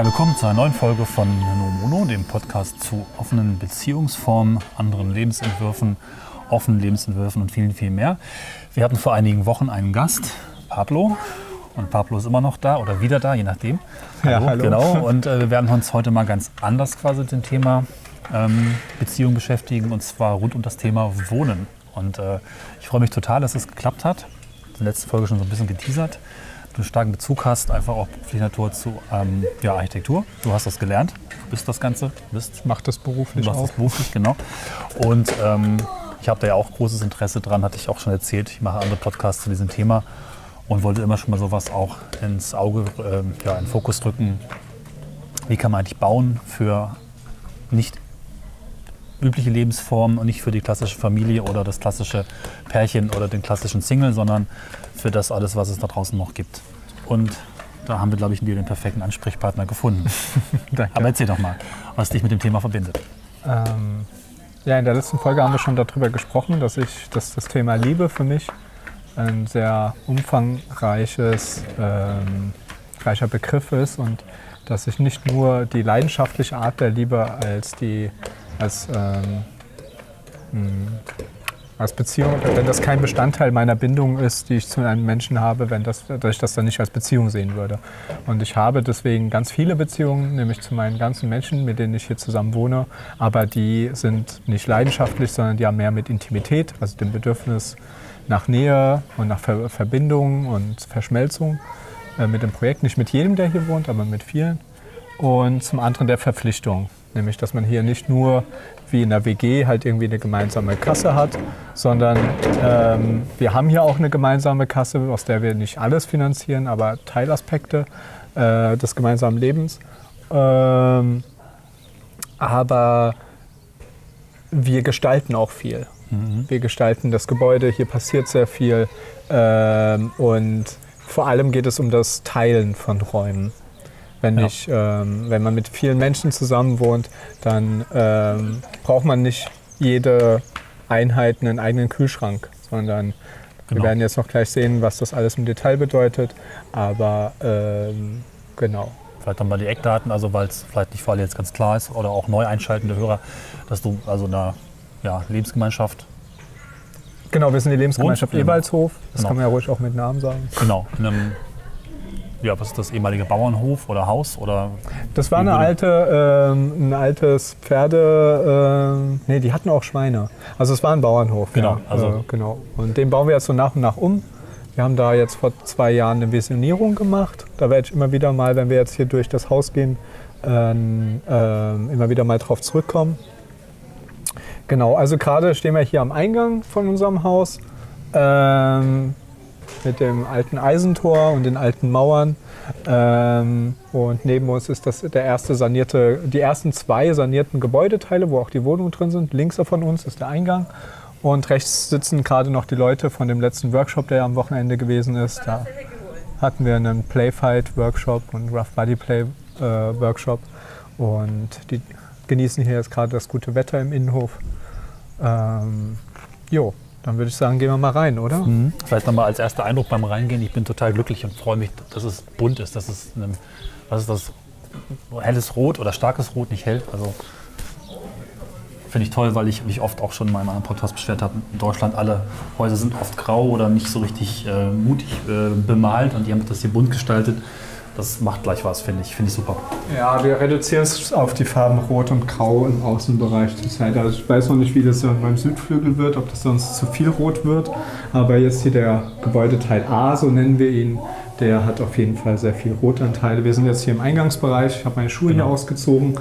Ja, willkommen zu einer neuen Folge von No Mono, dem Podcast zu offenen Beziehungsformen, anderen Lebensentwürfen, offenen Lebensentwürfen und vielen, viel mehr. Wir hatten vor einigen Wochen einen Gast, Pablo. Und Pablo ist immer noch da oder wieder da, je nachdem. Ja, hallo. Genau. Und äh, wir werden uns heute mal ganz anders quasi mit dem Thema ähm, Beziehung beschäftigen und zwar rund um das Thema Wohnen. Und äh, ich freue mich total, dass es geklappt hat. In der letzten Folge schon so ein bisschen geteasert du einen starken Bezug hast, einfach auch beruflicher Natur zu ähm, ja, Architektur. Du hast das gelernt, du bist das Ganze, bist. Mach das beruflich Du machst das beruflich, genau. Und ähm, ich habe da ja auch großes Interesse dran, hatte ich auch schon erzählt. Ich mache andere Podcasts zu diesem Thema und wollte immer schon mal sowas auch ins Auge, ähm, ja, in den Fokus drücken. Wie kann man eigentlich bauen für nicht übliche Lebensformen und nicht für die klassische Familie oder das klassische Pärchen oder den klassischen Single, sondern für das alles, was es da draußen noch gibt. Und da haben wir, glaube ich, den perfekten Ansprechpartner gefunden. Aber erzähl doch mal, was dich mit dem Thema verbindet. Ähm, ja, in der letzten Folge haben wir schon darüber gesprochen, dass ich, dass das Thema Liebe für mich ein sehr umfangreiches, ähm, reicher Begriff ist und dass ich nicht nur die leidenschaftliche Art der Liebe als die als, ähm, als Beziehung, wenn das kein Bestandteil meiner Bindung ist, die ich zu einem Menschen habe, wenn das, dass ich das dann nicht als Beziehung sehen würde. Und ich habe deswegen ganz viele Beziehungen, nämlich zu meinen ganzen Menschen, mit denen ich hier zusammen wohne, aber die sind nicht leidenschaftlich, sondern die haben mehr mit Intimität, also dem Bedürfnis nach Nähe und nach Ver Verbindung und Verschmelzung äh, mit dem Projekt. Nicht mit jedem, der hier wohnt, aber mit vielen. Und zum anderen der Verpflichtung. Nämlich, dass man hier nicht nur wie in der WG halt irgendwie eine gemeinsame Kasse hat, sondern ähm, wir haben hier auch eine gemeinsame Kasse, aus der wir nicht alles finanzieren, aber Teilaspekte äh, des gemeinsamen Lebens. Ähm, aber wir gestalten auch viel. Mhm. Wir gestalten das Gebäude, hier passiert sehr viel ähm, und vor allem geht es um das Teilen von Räumen. Wenn, ja. ich, ähm, wenn man mit vielen Menschen zusammen wohnt, dann ähm, braucht man nicht jede Einheit einen eigenen Kühlschrank, sondern genau. wir werden jetzt noch gleich sehen, was das alles im Detail bedeutet. Aber ähm, genau. Vielleicht nochmal die Eckdaten, also weil es vielleicht nicht für alle jetzt ganz klar ist oder auch neu einschaltende Hörer, dass du also in einer ja, Lebensgemeinschaft Genau, wir sind die Lebensgemeinschaft Ebalshof. Das genau. kann man ja ruhig auch mit Namen sagen. Genau, in einem ja, was ist das, ehemalige Bauernhof oder Haus? Oder das war eine alte, ähm, ein altes Pferde, äh, nee, die hatten auch Schweine. Also es war ein Bauernhof. Genau. Ja, also äh, genau. Und den bauen wir jetzt so nach und nach um. Wir haben da jetzt vor zwei Jahren eine Visionierung gemacht. Da werde ich immer wieder mal, wenn wir jetzt hier durch das Haus gehen, äh, immer wieder mal drauf zurückkommen. Genau, also gerade stehen wir hier am Eingang von unserem Haus. Ähm, mit dem alten Eisentor und den alten Mauern. Ähm, und neben uns ist das der erste sanierte, die ersten zwei sanierten Gebäudeteile, wo auch die Wohnungen drin sind. Links von uns ist der Eingang. Und rechts sitzen gerade noch die Leute von dem letzten Workshop, der am Wochenende gewesen ist. Da hatten wir einen Playfight-Workshop und Rough Body Play-Workshop. Äh, und die genießen hier jetzt gerade das gute Wetter im Innenhof. Ähm, jo, dann würde ich sagen, gehen wir mal rein, oder? Mhm. Vielleicht nochmal als erster Eindruck beim Reingehen. Ich bin total glücklich und freue mich, dass es bunt ist. Dass es einem, was ist das? Helles Rot oder starkes Rot, nicht hell. Also finde ich toll, weil ich mich oft auch schon in meinem anderen Podcast beschwert habe. In Deutschland alle Häuser sind oft grau oder nicht so richtig äh, mutig äh, bemalt und die haben das hier bunt gestaltet das macht gleich was, finde ich. Finde ich super. Ja, wir reduzieren es auf die Farben Rot und Grau im Außenbereich zurzeit. Also ich weiß noch nicht, wie das dann beim Südflügel wird, ob das sonst zu viel Rot wird. Aber jetzt hier der Gebäudeteil A, so nennen wir ihn, der hat auf jeden Fall sehr viel Rotanteile. Wir sind jetzt hier im Eingangsbereich. Ich habe meine Schuhe genau. hier ausgezogen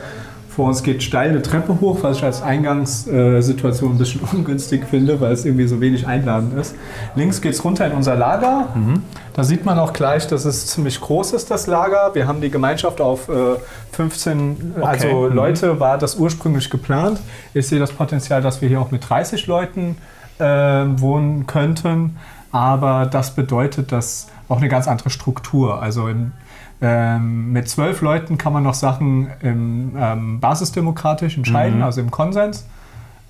vor uns geht steil eine Treppe hoch, was ich als Eingangssituation ein bisschen ungünstig finde, weil es irgendwie so wenig einladend ist. Links geht es runter in unser Lager. Mhm. Da sieht man auch gleich, dass es ziemlich groß ist, das Lager. Wir haben die Gemeinschaft auf äh, 15, okay. also mhm. Leute war das ursprünglich geplant. Ich sehe das Potenzial, dass wir hier auch mit 30 Leuten äh, wohnen könnten. Aber das bedeutet, dass auch eine ganz andere Struktur. Also in, ähm, mit zwölf Leuten kann man noch Sachen im, ähm, basisdemokratisch entscheiden, mhm. also im Konsens.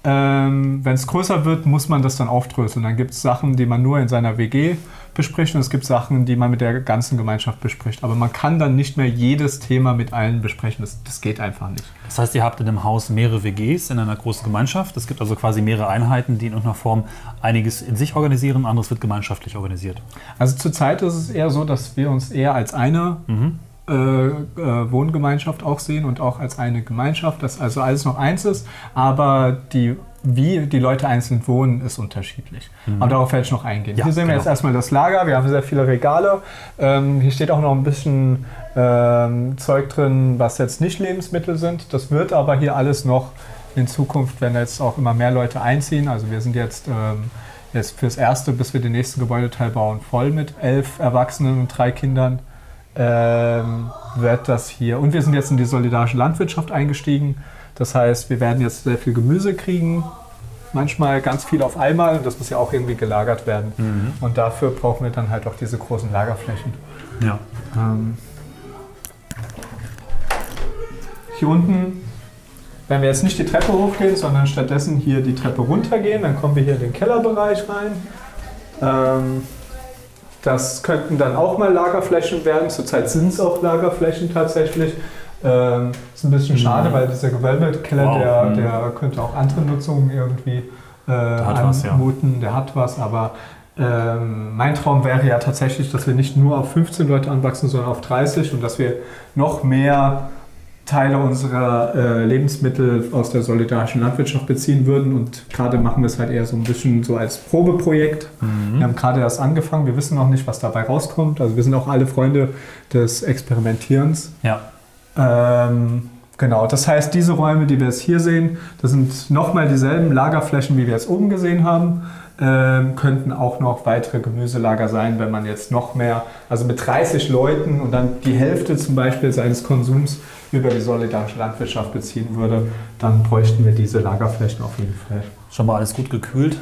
Ähm, Wenn es größer wird, muss man das dann aufdröseln. Dann gibt es Sachen, die man nur in seiner WG bespricht und es gibt Sachen, die man mit der ganzen Gemeinschaft bespricht. Aber man kann dann nicht mehr jedes Thema mit allen besprechen. Das, das geht einfach nicht. Das heißt, ihr habt in dem Haus mehrere WGs in einer großen Gemeinschaft. Es gibt also quasi mehrere Einheiten, die in irgendeiner Form einiges in sich organisieren, anderes wird gemeinschaftlich organisiert. Also zurzeit ist es eher so, dass wir uns eher als eine äh, Wohngemeinschaft auch sehen und auch als eine Gemeinschaft, dass also alles noch eins ist, aber die, wie die Leute einzeln wohnen, ist unterschiedlich. Aber darauf werde ich noch eingehen. Ja, hier sehen wir genau. jetzt erstmal das Lager, wir haben sehr viele Regale. Ähm, hier steht auch noch ein bisschen ähm, Zeug drin, was jetzt nicht Lebensmittel sind. Das wird aber hier alles noch in Zukunft, wenn jetzt auch immer mehr Leute einziehen. Also wir sind jetzt, ähm, jetzt fürs Erste, bis wir den nächsten Gebäudeteil bauen, voll mit elf Erwachsenen und drei Kindern. Ähm, wird das hier. Und wir sind jetzt in die solidarische Landwirtschaft eingestiegen. Das heißt, wir werden jetzt sehr viel Gemüse kriegen, manchmal ganz viel auf einmal. Und das muss ja auch irgendwie gelagert werden. Und dafür brauchen wir dann halt auch diese großen Lagerflächen. Ja. Ähm, hier unten, wenn wir jetzt nicht die Treppe hochgehen, sondern stattdessen hier die Treppe runtergehen, dann kommen wir hier in den Kellerbereich rein. Ähm, das könnten dann auch mal Lagerflächen werden. Zurzeit sind es auch Lagerflächen tatsächlich. Ähm, ist ein bisschen schade, weil dieser Gewölbekeller, Wow. der, Mhm. der könnte auch andere Nutzungen irgendwie äh, was, ja. anmuten. Der hat was, aber ähm, mein Traum wäre ja tatsächlich, dass wir nicht nur auf 15 Leute anwachsen, sondern auf 30 und dass wir noch mehr Teile unserer äh, Lebensmittel aus der solidarischen Landwirtschaft beziehen würden. Und gerade machen wir es halt eher so ein bisschen so als Probeprojekt. Wir haben gerade erst angefangen, wir wissen noch nicht, was dabei rauskommt. Also wir sind auch alle Freunde des Experimentierens. Ja. Ähm, genau, das heißt, diese Räume, die wir jetzt hier sehen, das sind nochmal dieselben Lagerflächen, wie wir jetzt oben gesehen haben. Ähm, könnten auch noch weitere Gemüselager sein, wenn man jetzt noch mehr, also mit 30 Leuten und dann die Hälfte zum Beispiel seines Konsums über die solidarische Landwirtschaft beziehen würde, dann bräuchten wir diese Lagerflächen auf jeden Fall. Schon mal alles gut gekühlt.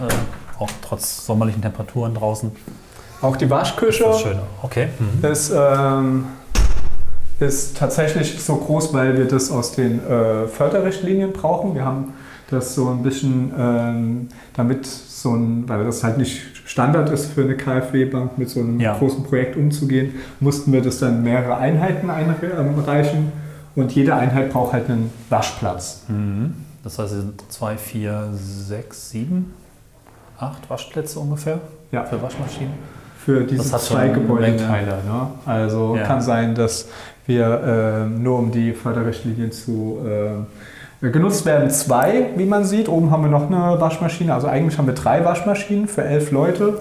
Äh, auch trotz sommerlichen Temperaturen draußen. Auch die Waschküche Das ist schön. Okay. Mhm. ist, ähm, ist tatsächlich so groß, weil wir das aus den äh, Förderrichtlinien brauchen. Wir haben das so ein bisschen, ähm, damit so ein, weil das halt nicht Standard ist für eine KfW-Bank, mit so einem Ja. großen Projekt umzugehen, mussten wir das dann mehrere Einheiten einreichen und jede Einheit braucht halt einen Waschplatz. Mhm. Das heißt, es sind zwei, vier, sechs, sieben, acht Waschplätze ungefähr Ja. für Waschmaschinen. für diese zwei Gebäudeteile. Ne? Also Ja. kann sein, dass wir ähm, nur um die Förderrichtlinien zu ähm, genutzt werden, zwei, wie man sieht. Oben haben wir noch eine Waschmaschine. Also eigentlich haben wir drei Waschmaschinen für elf Leute.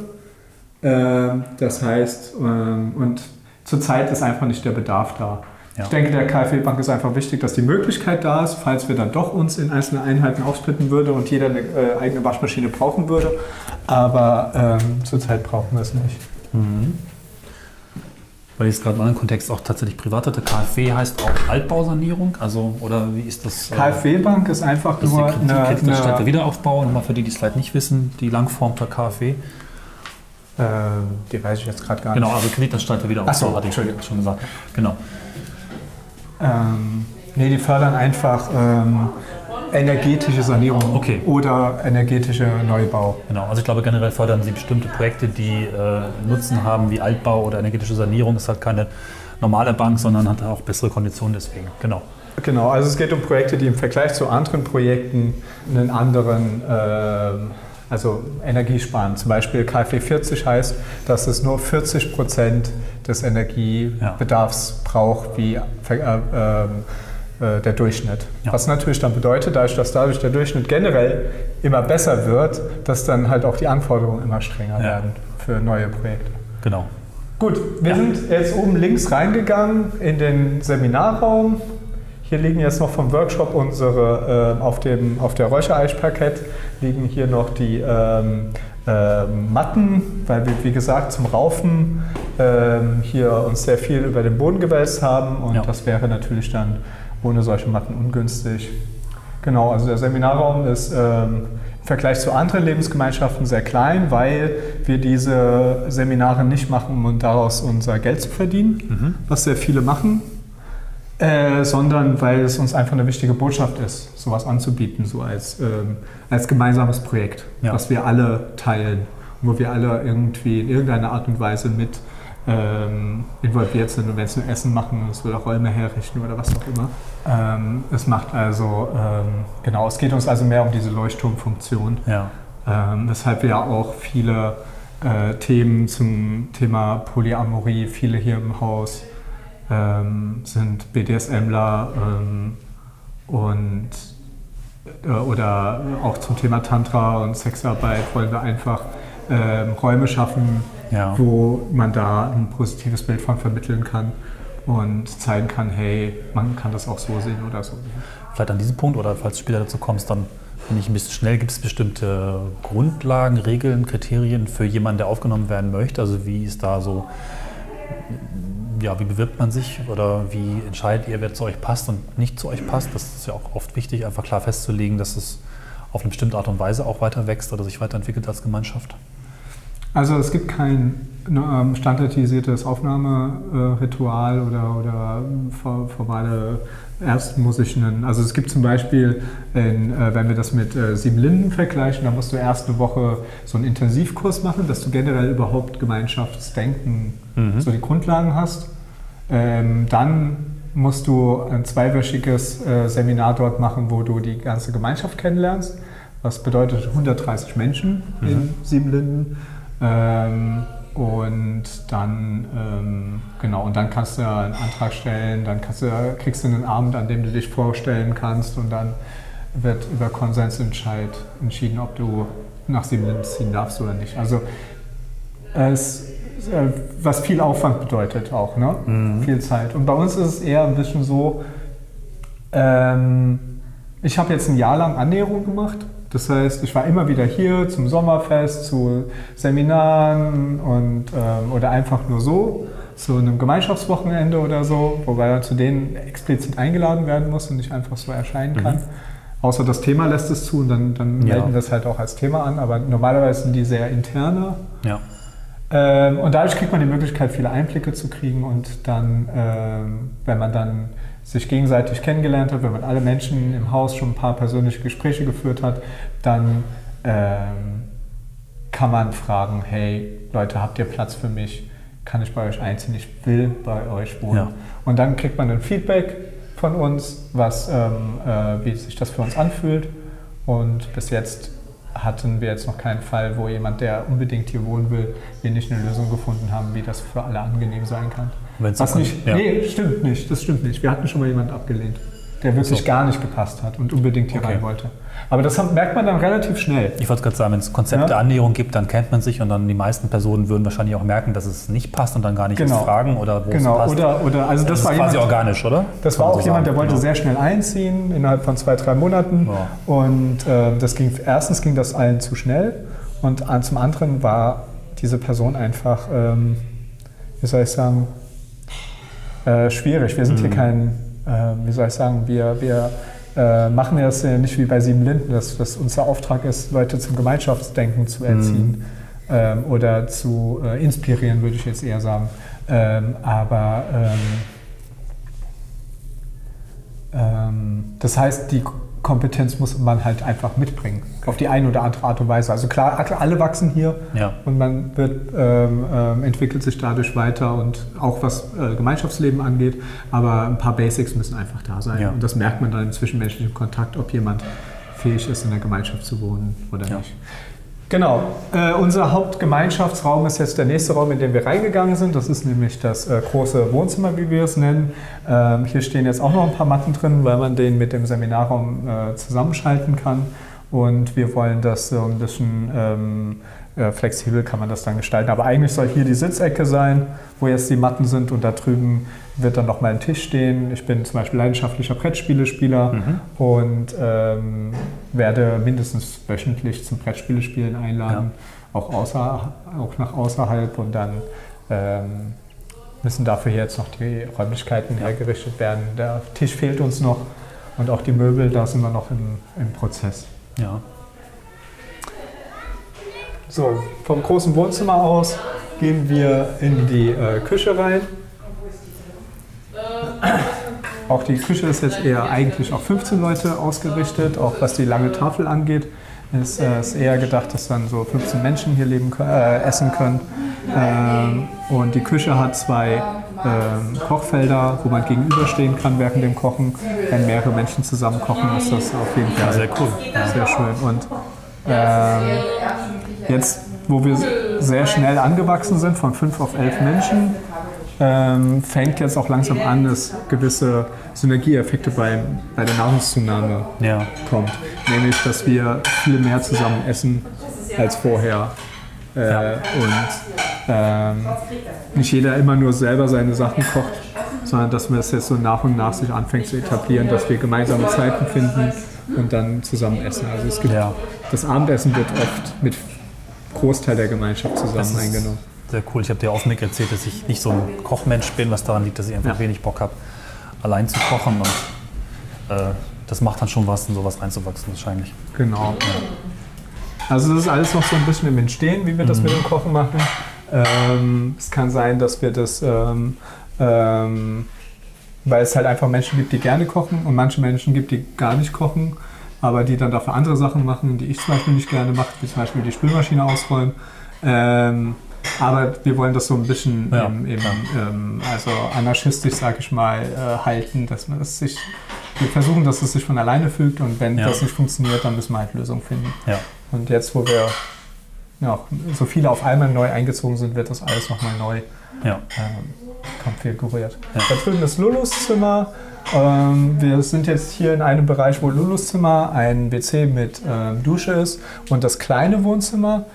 Ähm, das heißt, ähm, und zurzeit ist einfach nicht der Bedarf da. Ja. Ich denke, der KfW-Bank ist einfach wichtig, dass die Möglichkeit da ist, falls wir dann doch uns in einzelne Einheiten aufsplitten würde und jeder eine äh, eigene Waschmaschine brauchen würde. Aber ähm, zurzeit brauchen wir es nicht. Weil ich es gerade im anderen Kontext auch tatsächlich privat hatte. KfW heißt auch Altbausanierung. Also, oder wie ist das? äh, KfW-Bank ist einfach ist nur eine, der eine Wiederaufbau. Nochmal für die, die es vielleicht nicht wissen, die Langform der KfW. äh, die weiß ich jetzt gerade gar Genau, nicht. also Kreditanstalt der Wiederaufbau, Ach so, hatte ich schon gesagt. Genau. Ähm, nee, die fördern einfach ähm, energetische Sanierung Okay. oder energetische Neubau. Genau, also ich glaube generell fördern sie bestimmte Projekte, die äh, Nutzen haben wie Altbau oder energetische Sanierung. Ist halt keine normale Bank, sondern hat auch bessere Konditionen deswegen. Genau. Genau, also es geht um Projekte, die im Vergleich zu anderen Projekten einen anderen, ähm, also Energie sparen. Zum Beispiel KfW 40 heißt, dass es nur 40 Prozent des Energiebedarfs braucht wie äh, äh, der Durchschnitt. Ja. Was natürlich dann bedeutet, dadurch, dass dadurch der Durchschnitt generell immer besser wird, dass dann halt auch die Anforderungen immer strenger Ja. werden für neue Projekte. Genau. Gut, wir Ja. sind jetzt oben links reingegangen in den Seminarraum. Hier liegen jetzt noch vom Workshop unsere, äh, auf, dem, auf der Räuchereichparkett liegen hier noch die ähm, ähm, Matten, weil wir, wie gesagt, zum Raufen ähm, hier uns sehr viel über den Boden gewälzt haben und das wäre natürlich dann ohne solche Matten ungünstig. Genau, also der Seminarraum ist ähm, im Vergleich zu anderen Lebensgemeinschaften sehr klein, weil wir diese Seminare nicht machen, um daraus unser Geld zu verdienen, was sehr viele machen. Äh, sondern weil es uns einfach eine wichtige Botschaft ist, sowas anzubieten, so als, ähm, als gemeinsames Projekt, Ja. was wir alle teilen, wo wir alle irgendwie in irgendeiner Art und Weise mit ähm, involviert sind und wenn es nur Essen machen ist oder Räume herrichten oder was auch immer. Ähm, es macht also, ähm, genau, es geht uns also mehr um diese Leuchtturmfunktion, Ja. ähm, weshalb wir ja auch viele äh, Themen zum Thema Polyamorie, viele hier im Haus ähm, sind BDSMler ähm, und äh, oder auch zum Thema Tantra und Sexarbeit wollen wir einfach ähm, Räume schaffen, Ja. wo man da ein positives Bild von vermitteln kann und zeigen kann, hey, man kann das auch so sehen oder so sehen. Vielleicht an diesem Punkt oder falls du später dazu kommst, dann bin ich ein bisschen schnell. Gibt es bestimmte Grundlagen, Regeln, Kriterien für jemanden, der aufgenommen werden möchte? Also wie ist da so, ja, wie bewirbt man sich oder wie entscheidet ihr, wer zu euch passt und nicht zu euch passt? Das ist ja auch oft wichtig, einfach klar festzulegen, dass es auf eine bestimmte Art und Weise auch weiter wächst oder sich weiterentwickelt als Gemeinschaft. Also es gibt kein ähm, standardisiertes Aufnahmeritual oder, oder for- formale Erstmusiken. Also es gibt zum Beispiel, in, äh, wenn wir das mit äh, Sieben Linden vergleichen, da musst du erst eine Woche so einen Intensivkurs machen, dass du generell überhaupt Gemeinschaftsdenken, Mhm. so die Grundlagen hast. Ähm, dann musst du ein zweiwöchiges äh, Seminar dort machen, wo du die ganze Gemeinschaft kennenlernst. Was bedeutet 130 Menschen in Siebenlinden. Ähm, und dann, ähm, genau, und dann kannst du einen Antrag stellen, dann du, kriegst du einen Abend, an dem du dich vorstellen kannst und dann wird über Konsensentscheid entschieden, ob du nach Siebenlinden ziehen darfst oder nicht. Also es, äh, was viel Aufwand bedeutet auch, ne? viel Zeit. Und bei uns ist es eher ein bisschen so, ähm, ich habe jetzt ein Jahr lang Annäherung gemacht. Das heißt, ich war immer wieder hier zum Sommerfest, zu Seminaren und, ähm, oder einfach nur so, zu einem Gemeinschaftswochenende oder so, wobei man zu denen explizit eingeladen werden muss und nicht einfach so erscheinen kann. Außer das Thema lässt es zu und dann, dann Ja. melden wir es halt auch als Thema an, aber normalerweise sind die sehr interner. Ja. Ähm, und dadurch kriegt man die Möglichkeit, viele Einblicke zu kriegen und dann, ähm, wenn man dann sich gegenseitig kennengelernt hat, wenn man alle Menschen im Haus schon ein paar persönliche Gespräche geführt hat, dann ähm, kann man fragen, hey Leute, habt ihr Platz für mich? Kann ich bei euch einziehen? Ich will bei euch wohnen. Ja. Und dann kriegt man ein Feedback von uns, was, ähm, äh, wie sich das für uns anfühlt. Und bis jetzt hatten wir jetzt noch keinen Fall, wo jemand, der unbedingt hier wohnen will, wir nicht eine Lösung gefunden haben, wie das für alle angenehm sein kann. Wenn's Was nicht, ja. nee, stimmt nicht, das stimmt nicht. Wir hatten schon mal jemanden abgelehnt, der wirklich So. gar nicht gepasst hat und unbedingt hier Okay. rein wollte. Aber das merkt man dann relativ schnell. Ich wollte gerade sagen, wenn es Konzept Ja. der Annäherung gibt, dann kennt man sich und dann die meisten Personen würden wahrscheinlich auch merken, dass es nicht passt und dann gar nicht Genau. fragen oder wo Genau, es passt. oder, oder also das, das war ist quasi jemand, organisch, oder? Das Kann war auch so jemand, der wollte Genau. sehr schnell einziehen, innerhalb von zwei, drei Monaten. Ja. Und äh, das ging, erstens ging das allen zu schnell und zum anderen war diese Person einfach, ähm, wie soll ich sagen, äh, schwierig. Wir sind hier kein, äh, wie soll ich sagen, wir, wir äh, machen das ja nicht wie bei Sieben Linden, dass, dass unser Auftrag ist, Leute zum Gemeinschaftsdenken zu erziehen ähm, oder zu äh, inspirieren, würde ich jetzt eher sagen. Ähm, aber ähm, ähm, das heißt, die Kompetenz muss man halt einfach mitbringen, auf die eine oder andere Art und Weise. Also klar, alle wachsen hier Ja. und man wird, ähm, ähm, entwickelt sich dadurch weiter und auch was äh, Gemeinschaftsleben angeht, aber ein paar Basics müssen einfach da sein. Ja. Und das merkt man dann im zwischenmenschlichen Kontakt, ob jemand fähig ist, in der Gemeinschaft zu wohnen oder Ja. nicht. Genau. Äh, unser Hauptgemeinschaftsraum ist jetzt der nächste Raum, in den wir reingegangen sind. Das ist nämlich das äh, große Wohnzimmer, wie wir es nennen. Ähm, hier stehen jetzt auch noch ein paar Matten drin, weil man den mit dem Seminarraum äh, zusammenschalten kann. Und wir wollen das so ein bisschen ähm, äh, flexibel kann man das dann gestalten. Aber eigentlich soll hier die Sitzecke sein, wo jetzt die Matten sind und da drüben wird dann nochmal ein Tisch stehen. Ich bin zum Beispiel leidenschaftlicher Brettspielespieler und ähm, werde mindestens wöchentlich zum Brettspielespielen einladen, auch, außer, auch nach außerhalb und dann ähm, müssen dafür jetzt noch die Räumlichkeiten hergerichtet werden. Der Tisch fehlt uns noch und auch die Möbel, da sind wir noch im, im Prozess. Ja. So, vom großen Wohnzimmer aus gehen wir in die äh, Küche rein. auch die Küche ist jetzt eher eigentlich auf 15 Leute ausgerichtet, auch was die lange Tafel angeht. Ist, äh, ist eher gedacht, dass dann so 15 Menschen hier leben, äh, essen können. Ähm, und die Küche hat zwei ähm, Kochfelder, wo man gegenüberstehen kann während dem Kochen. Wenn mehrere Menschen zusammen kochen, ist das auf jeden Fall Ja, sehr cool. sehr schön. Und ähm, jetzt, wo wir sehr schnell angewachsen sind, von fünf auf elf Menschen, ähm, fängt jetzt auch langsam an, dass gewisse Synergieeffekte bei, bei der Nahrungszunahme Ja. kommt. Nämlich, dass wir viel mehr zusammen essen als vorher. Äh, Ja. Und ähm, nicht jeder immer nur selber seine Sachen kocht, sondern dass man es jetzt so nach und nach sich anfängt zu etablieren, dass wir gemeinsame Zeiten finden und dann zusammen essen. Also es gibt, Ja. das Abendessen wird oft mit Großteil der Gemeinschaft zusammen Das ist eingenommen. Sehr cool. Ich habe dir offen erzählt, dass ich nicht so ein Kochmensch bin, was daran liegt, dass ich einfach Ja. wenig Bock habe, allein zu kochen. Und äh, das macht dann schon was, in sowas reinzuwachsen wahrscheinlich. Genau. Also das ist alles noch so ein bisschen im Entstehen, wie wir das mit dem Kochen machen. Ähm, es kann sein, dass wir das, ähm, ähm, weil es halt einfach Menschen gibt, die gerne kochen und manche Menschen gibt, die gar nicht kochen, aber die dann dafür andere Sachen machen, die ich zum Beispiel nicht gerne mache, wie zum Beispiel die Spülmaschine ausräumen. Ähm, aber wir wollen das so ein bisschen Ja, im, im, klar. ähm, also anarchistisch, sage ich mal, äh, halten, dass man das sich, wir versuchen, dass es sich von alleine fügt und wenn Ja. das nicht funktioniert, dann müssen wir halt Lösungen finden. Ja. Und jetzt, wo wir ja, so viele auf einmal neu eingezogen sind, wird das alles nochmal neu Ja. ähm, konfiguriert. Ja. Da drüben ist Lulus Zimmer. Ähm, wir sind jetzt hier in einem Bereich, wo Lulus Zimmer ein WC mit ähm, Dusche ist und das kleine Wohnzimmer.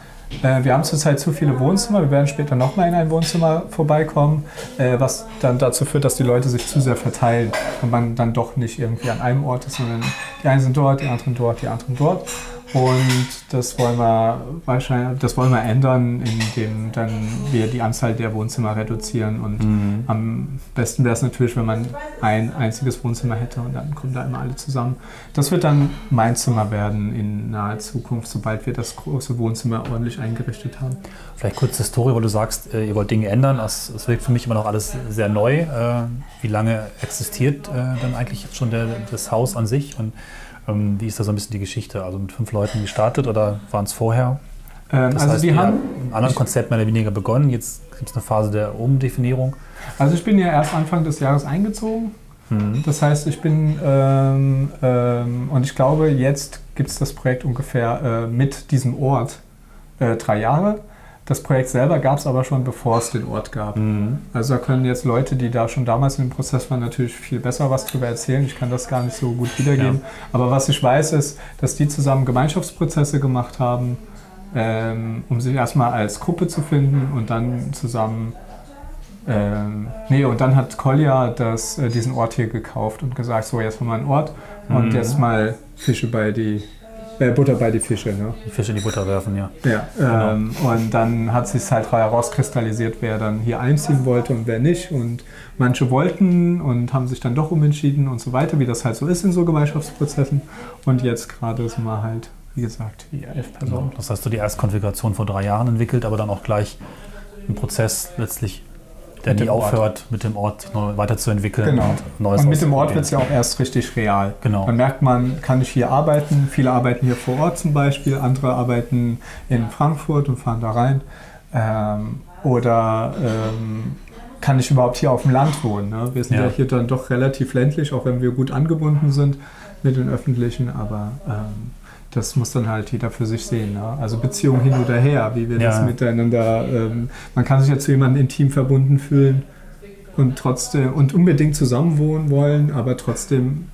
Äh, wir haben zurzeit zu viele Wohnzimmer. Wir werden später nochmal in ein Wohnzimmer vorbeikommen, äh, was dann dazu führt, dass die Leute sich zu sehr verteilen und man dann doch nicht irgendwie an einem Ort ist, sondern die einen sind dort, die anderen dort, die anderen dort. Und das wollen wir wahrscheinlich, das wollen wir ändern, indem dann wir die Anzahl der Wohnzimmer reduzieren. Und Mhm. am besten wäre es natürlich, wenn man ein einziges Wohnzimmer hätte und dann kommen da immer alle zusammen. Das wird dann mein Zimmer werden in naher Zukunft, sobald wir das große Wohnzimmer ordentlich eingerichtet haben. Vielleicht kurz zur Story, wo du sagst, äh, ihr wollt Dinge ändern. Das, das wirkt für mich immer noch alles sehr neu. Äh, Wie lange existiert äh, dann eigentlich jetzt schon der, das Haus an sich? Und ähm, wie ist da so ein bisschen die Geschichte? Also mit fünf Leuten gestartet oder waren es vorher? Ähm, Das also heißt, die haben, ein anderes Konzept mehr oder weniger begonnen. Jetzt gibt es eine Phase der Umdefinierung. also ich bin ja erst Anfang des Jahres eingezogen. Mhm. Das heißt, ich bin ähm, ähm, und ich glaube, jetzt gibt es das Projekt ungefähr äh, mit diesem Ort äh, drei Jahre. Das Projekt selber gab es aber schon, bevor es den Ort gab. Mhm. Also da können jetzt Leute, die da schon damals im Prozess waren, natürlich viel besser was drüber erzählen. Ich kann das gar nicht so gut wiedergeben. Aber was ich weiß, ist, dass die zusammen Gemeinschaftsprozesse gemacht haben, ähm, um sich erstmal als Gruppe zu finden und dann zusammen. Ähm, nee, und dann hat Kolja das, äh, diesen Ort hier gekauft und gesagt, so jetzt haben wir einen Ort und Mhm. jetzt mal Fische bei die, äh, Butter bei die Fische. Ne? Die Fische in die Butter werfen, ja. Ja, ähm, und dann hat sich halt herauskristallisiert, wer dann hier einziehen wollte und wer nicht. Und manche wollten und haben sich dann doch umentschieden und so weiter, wie das halt so ist in so Gemeinschaftsprozessen. Und jetzt gerade sind wir halt, wie gesagt, die elf Genau. Personen. Das heißt, du die Erstkonfiguration vor drei Jahren entwickelt, aber dann auch gleich einen Prozess letztlich, der nie dem Ort. aufhört, mit dem Ort neu weiterzuentwickeln Genau. und Neues Und mit dem Ort wird es ja auch erst richtig real. Genau. Man merkt, man kann nicht hier arbeiten. Viele arbeiten hier vor Ort zum Beispiel, andere arbeiten in Frankfurt und fahren da rein. Ähm, oder ähm, kann ich überhaupt hier auf dem Land wohnen? Ne? Wir sind ja. Ja. hier dann doch relativ ländlich, auch wenn wir gut angebunden sind mit den Öffentlichen, aber ähm, das muss dann halt jeder für sich sehen. Ne? Also Beziehung hin oder her, wie wir Ja. das miteinander. Ähm, man kann sich ja zu jemandem intim verbunden fühlen und trotzdem und unbedingt zusammenwohnen wollen, aber trotzdem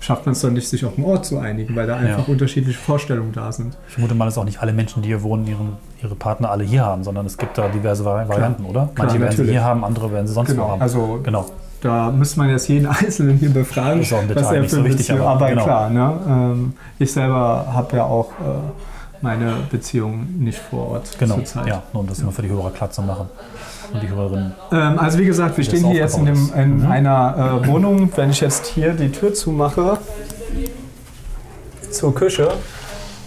schafft man es dann nicht, sich auf den Ort zu einigen, weil da einfach Ja. unterschiedliche Vorstellungen da sind. Ich vermute mal, dass auch nicht alle Menschen, die hier wohnen, ihren, ihre Partner alle hier haben, sondern es gibt da diverse Vari- Varianten, oder? Klar, Manche werden sie hier haben, andere werden sie sonst wo Genau, haben. also genau. Da müsste man jetzt jeden Einzelnen hier befragen, was er für so wichtig, Beziehung- aber aber genau. klar, ne? ähm, ich selber habe ja auch äh, meine Beziehung nicht vor Ort Genau. zurzeit. Ja, nur um das immer für die Hörer klar zu machen. Und die Hörerinnen. Ähm, also wie gesagt, wir stehen hier jetzt in, dem, in Mhm. einer äh, Wohnung. Wenn ich jetzt hier die Tür zumache zur Küche,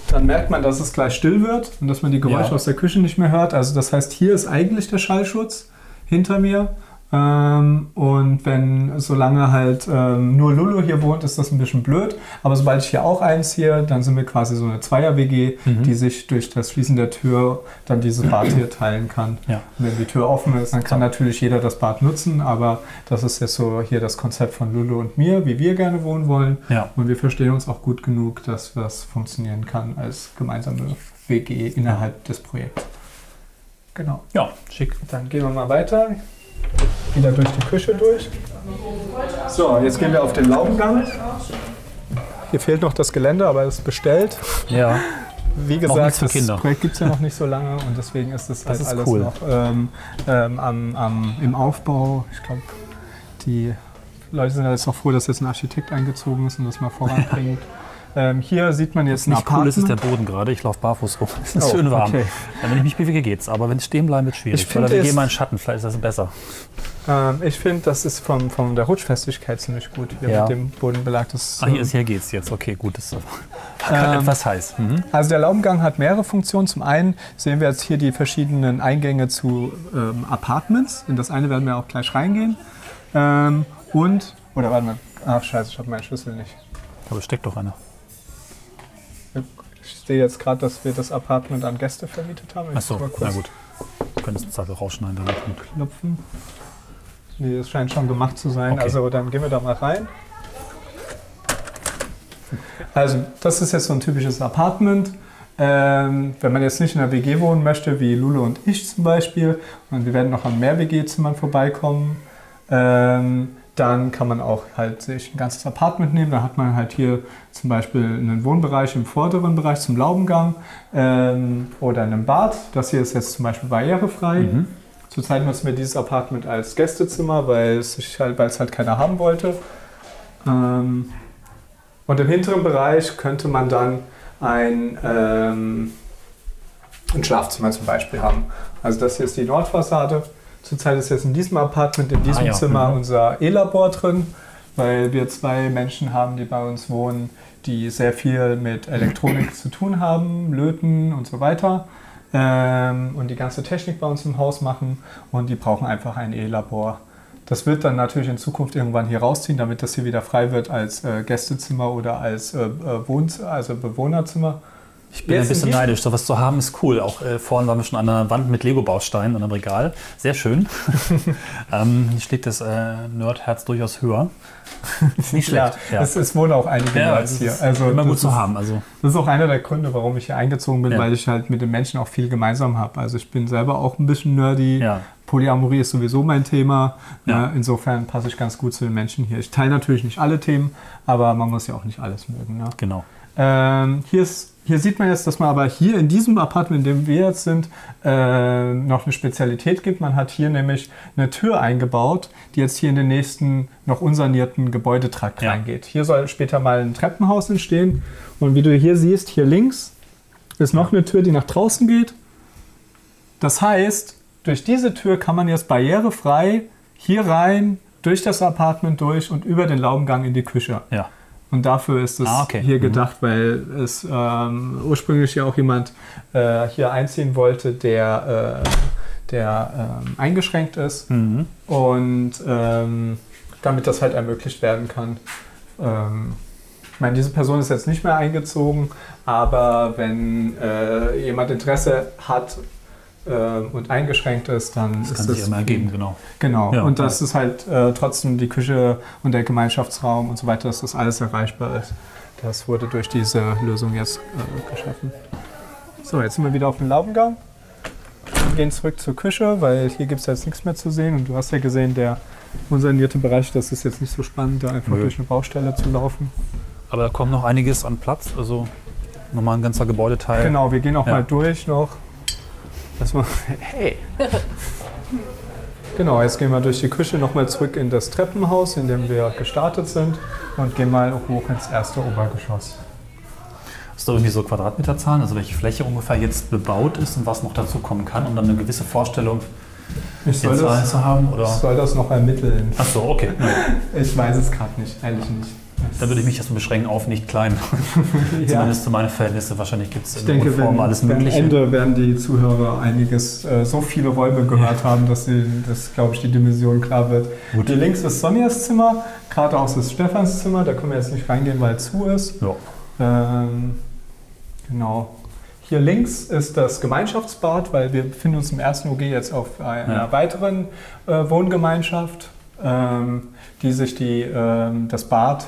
dann merkt man, dass es gleich still wird und dass man die Geräusche Ja. aus der Küche nicht mehr hört. Also das heißt, hier ist eigentlich der Schallschutz hinter mir. Ähm, und wenn, solange halt ähm, nur Lulu hier wohnt, ist das ein bisschen blöd. Aber sobald ich hier auch einziehe, dann sind wir quasi so eine Zweier-WG, Mhm. die sich durch das Schließen der Tür dann dieses Bad hier teilen kann. Ja. Und wenn die Tür offen ist, dann kann natürlich jeder das Bad nutzen. Aber das ist jetzt so hier das Konzept von Lulu und mir, wie wir gerne wohnen wollen. Ja. Und wir verstehen uns auch gut genug, dass das funktionieren kann als gemeinsame WG innerhalb des Projekts. Genau. Ja, schick. Dann gehen wir mal weiter. Wieder durch die Küche durch. So, jetzt gehen wir auf den Laubengang. Hier fehlt noch das Gelände, aber es ist bestellt. Ja. Wie gesagt, das. Projekt gibt es ja noch nicht so lange und deswegen ist das, Das halt ist alles cool. noch ähm, ähm, am, am, im Aufbau. Ich glaube, die Leute sind jetzt auch froh, dass jetzt ein Architekt eingezogen ist und das mal voranbringt. ähm, hier sieht man jetzt ein Nicht cool ist es der. Boden gerade. Ich laufe barfuß rum. Es ist Oh, schön warm. okay. Wenn ich mich bewege, geht's. Aber wenn es stehen bleiben, wird schwierig. Ich Oder wir gehen mal in den Schatten. Vielleicht ist das besser. Ähm, ich finde, das ist von, von der Rutschfestigkeit ziemlich gut hier Ja. mit dem Bodenbelag. Das, Ah, hier, ähm, ist, hier geht's jetzt. Okay, gut. Das ist Ähm, etwas heiß. Mhm. Also der Laubengang hat mehrere Funktionen. Zum einen sehen wir jetzt hier die verschiedenen Eingänge zu ähm, Apartments. In das eine werden wir auch gleich reingehen. Ähm, und, oder warte mal, ach scheiße, ich habe meinen Schlüssel nicht. Aber steckt doch einer. Sehe jetzt gerade, dass wir das Apartment an Gäste vermietet haben. Ich Achso, na gut. Wir können es Zettel rausschneiden. da hinten. klopfen. Nee, das scheint schon gemacht zu sein. Okay. Also dann gehen wir da mal rein. Also das ist jetzt so ein typisches Apartment. Ähm, wenn man jetzt nicht in einer WG wohnen möchte, wie Lulu und ich zum Beispiel, und wir werden noch an mehr WG-Zimmern vorbeikommen, ähm, dann kann man auch halt sich ein ganzes Apartment nehmen. Da hat man halt hier zum Beispiel einen Wohnbereich im vorderen Bereich zum Laubengang ähm, oder einen Bad. Das hier ist jetzt zum Beispiel barrierefrei. Mhm. Zurzeit nutzen wir dieses Apartment als Gästezimmer, weil es, halt, weil es halt keiner haben wollte. Ähm, und im hinteren Bereich könnte man dann ein, ähm, ein Schlafzimmer zum Beispiel haben. Also das hier ist die Nordfassade. Zurzeit ist jetzt in diesem Apartment, in diesem Ah ja, Zimmer mhm. unser E-Labor drin, weil wir zwei Menschen haben, die bei uns wohnen, die sehr viel mit Elektronik zu tun haben, Löten und so weiter. Ähm, und die ganze Technik bei uns im Haus machen und die brauchen einfach ein E-Labor. Das wird dann natürlich in Zukunft irgendwann hier rausziehen, damit das hier wieder frei wird als äh, Gästezimmer oder als äh, äh, Wohnz also Bewohnerzimmer. Ich bin ein Jetzt bisschen in diesem- neidisch. So was zu haben ist cool. Auch äh, vorhin waren wir schon an einer Wand mit Lego-Bausteinen und einem Regal. Sehr schön. ähm, hier steht das äh, Nerdherz durchaus höher. Ist nicht schlecht. Ja, Es, es wohnen auch einige Ja, Nerds hier. Also immer gut zu ist- haben. Also, Das ist auch einer der Gründe, warum ich hier eingezogen bin, Ja. weil ich halt mit den Menschen auch viel gemeinsam habe. Also ich bin selber auch ein bisschen nerdy. ja. Polyamorie ist sowieso mein Thema. Ja. Ne? Insofern passe ich ganz gut zu den Menschen hier. Ich teile natürlich nicht alle Themen, aber man muss ja auch nicht alles mögen. Ne? Genau. Ähm, hier, ist, hier sieht man jetzt, dass man aber hier in diesem Apartment, in dem wir jetzt sind, äh, noch eine Spezialität gibt. Man hat hier nämlich eine Tür eingebaut, die jetzt hier in den nächsten noch unsanierten Gebäudetrakt Ja. reingeht. Hier soll später mal ein Treppenhaus entstehen. Und wie du hier siehst, hier links ist noch eine Tür, die nach draußen geht. Das heißt, durch diese Tür kann man jetzt barrierefrei hier rein, durch das Apartment durch und über den Laubengang in die Küche. Ja. Und dafür ist es Ah, okay. hier Mhm. gedacht, weil es ähm, ursprünglich ja auch jemand äh, hier einziehen wollte, der, äh, der ähm, eingeschränkt ist. Mhm. Und ähm, damit das halt ermöglicht werden kann. Ähm, ich meine, diese Person ist jetzt nicht mehr eingezogen, aber wenn äh, jemand Interesse hat und eingeschränkt ist, dann Das ist kann sich immer ergeben, genau. Genau, Ja, und das ja. ist halt äh, trotzdem die Küche und der Gemeinschaftsraum und so weiter, dass das alles erreichbar ist. Das wurde durch diese Lösung jetzt äh, geschaffen. So, jetzt sind wir wieder auf dem Laubengang. Wir gehen zurück zur Küche, weil hier gibt es jetzt nichts mehr zu sehen. Und du hast ja gesehen, der unsanierte Bereich, das ist jetzt nicht so spannend, da einfach Nö. durch eine Baustelle zu laufen. Aber da kommt noch einiges an Platz. Also nochmal ein ganzer Gebäudeteil. Genau, wir gehen auch Ja. mal durch noch. Dass wir, hey! Genau, jetzt gehen wir durch die Küche nochmal zurück in das Treppenhaus, in dem wir gestartet sind und gehen mal hoch ins erste Obergeschoss. Hast du irgendwie so Quadratmeterzahlen, also welche Fläche ungefähr jetzt bebaut ist und was noch dazu kommen kann, um dann eine gewisse Vorstellung Ich soll, das, zu haben? ich soll das noch ermitteln. Ach so, okay. Ich weiß es gerade nicht, ehrlich nicht. Da würde ich mich erstmal beschränken auf nicht klein. Ja. Zumindest zu meinen Verhältnissen. Wahrscheinlich gibt es in denke, Form wenn, alles am Mögliche. Ende werden die Zuhörer einiges, äh, so viele Räume gehört haben, dass sie, das glaube ich, die Dimension klar wird. Gut. Hier links ist Sonjas Zimmer, geradeaus ist Stefans Zimmer, da können wir jetzt nicht reingehen, weil es zu ist. Ja. Ähm, genau. Hier links ist das Gemeinschaftsbad, weil wir befinden uns im ersten OG jetzt auf einer Ja. weiteren äh, Wohngemeinschaft, ähm, die sich die, ähm, das Bad,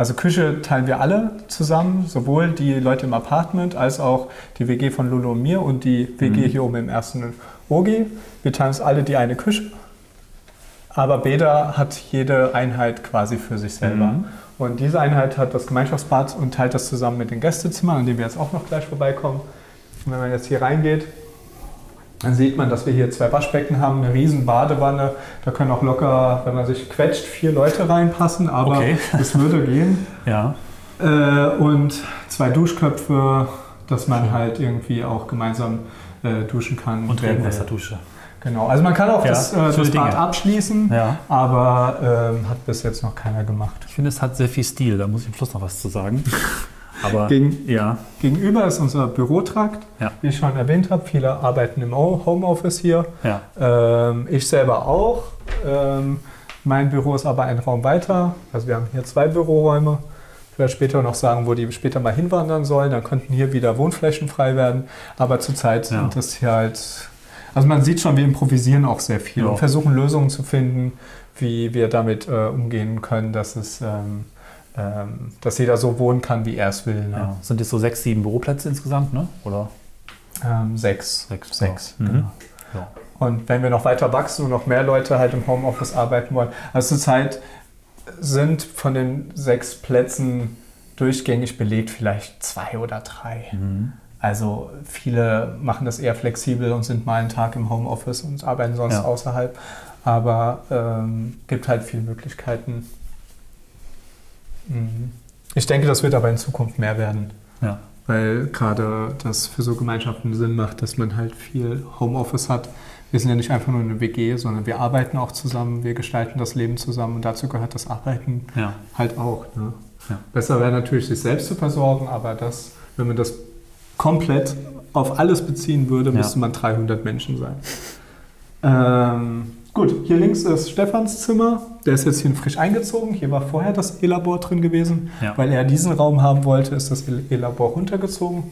also Küche teilen wir alle zusammen, sowohl die Leute im Apartment als auch die WG von Lulu und mir und die WG Mhm. hier oben im ersten OG. Wir teilen uns alle die eine Küche, aber Beda hat jede Einheit quasi für sich selber. Mhm. Und diese Einheit hat das Gemeinschaftsbad und teilt das zusammen mit den Gästezimmern, an denen wir jetzt auch noch gleich vorbeikommen. Und wenn man jetzt hier reingeht, dann sieht man, dass wir hier zwei Waschbecken haben, eine riesen Badewanne. Da können auch locker, wenn man sich quetscht, vier Leute reinpassen, aber Okay. es würde gehen. ja. Äh, und zwei Duschköpfe, dass man Schön. halt irgendwie auch gemeinsam äh, duschen kann. Und Regenwasserdusche. Genau, also man kann auch Ja, das, äh, das Bad abschließen, Ja. aber ähm, hat bis jetzt noch keiner gemacht. Ich finde, es hat sehr viel Stil. Da muss ich am Schluss noch was zu sagen. Aber Gegen- ja, Gegenüber ist unser Bürotrakt. Ja. Wie ich schon erwähnt habe, viele arbeiten im Homeoffice hier. ja. Ähm, ich selber auch. Ähm, mein Büro ist aber ein Raum weiter. Also wir haben hier zwei Büroräume. Ich werde später noch sagen, wo die später mal hinwandern sollen. Dann könnten hier wieder Wohnflächen frei werden. Aber zurzeit Ja. sind das hier halt. Also man sieht schon, wir improvisieren auch sehr viel Ja. und versuchen Lösungen zu finden, wie wir damit äh, umgehen können, dass es ähm, ähm, dass jeder so wohnen kann, wie er es will. Ne? ja. Sind jetzt so sechs, sieben Büroplätze insgesamt, ne? Oder Ähm, sechs. sechs? Sechs, Ja. Mhm. genau. Ja. Und wenn wir noch weiter wachsen und noch mehr Leute halt im Homeoffice arbeiten wollen, also zurzeit sind von den sechs Plätzen durchgängig belegt vielleicht zwei oder drei. Mhm. Also viele machen das eher flexibel und sind mal einen Tag im Homeoffice und arbeiten sonst Ja. außerhalb. Aber ähm, gibt halt viele Möglichkeiten. Mhm. Ich denke, das wird aber in Zukunft mehr werden Ja. weil gerade das für so Gemeinschaften Sinn macht, dass man halt viel Homeoffice hat. Wir sind ja nicht einfach nur eine WG, sondern wir arbeiten auch zusammen, wir gestalten das Leben zusammen und dazu gehört das Arbeiten Ja. halt auch. Ne? Ja. Besser wäre natürlich, sich selbst zu versorgen, aber das, wenn man das komplett auf alles beziehen würde, müsste man 300 Menschen sein. Ähm, gut, hier links ist Stefans Zimmer. Der ist jetzt hier frisch eingezogen. Hier war vorher das E-Labor drin gewesen. Ja. Weil er diesen Raum haben wollte, ist das E-Labor runtergezogen.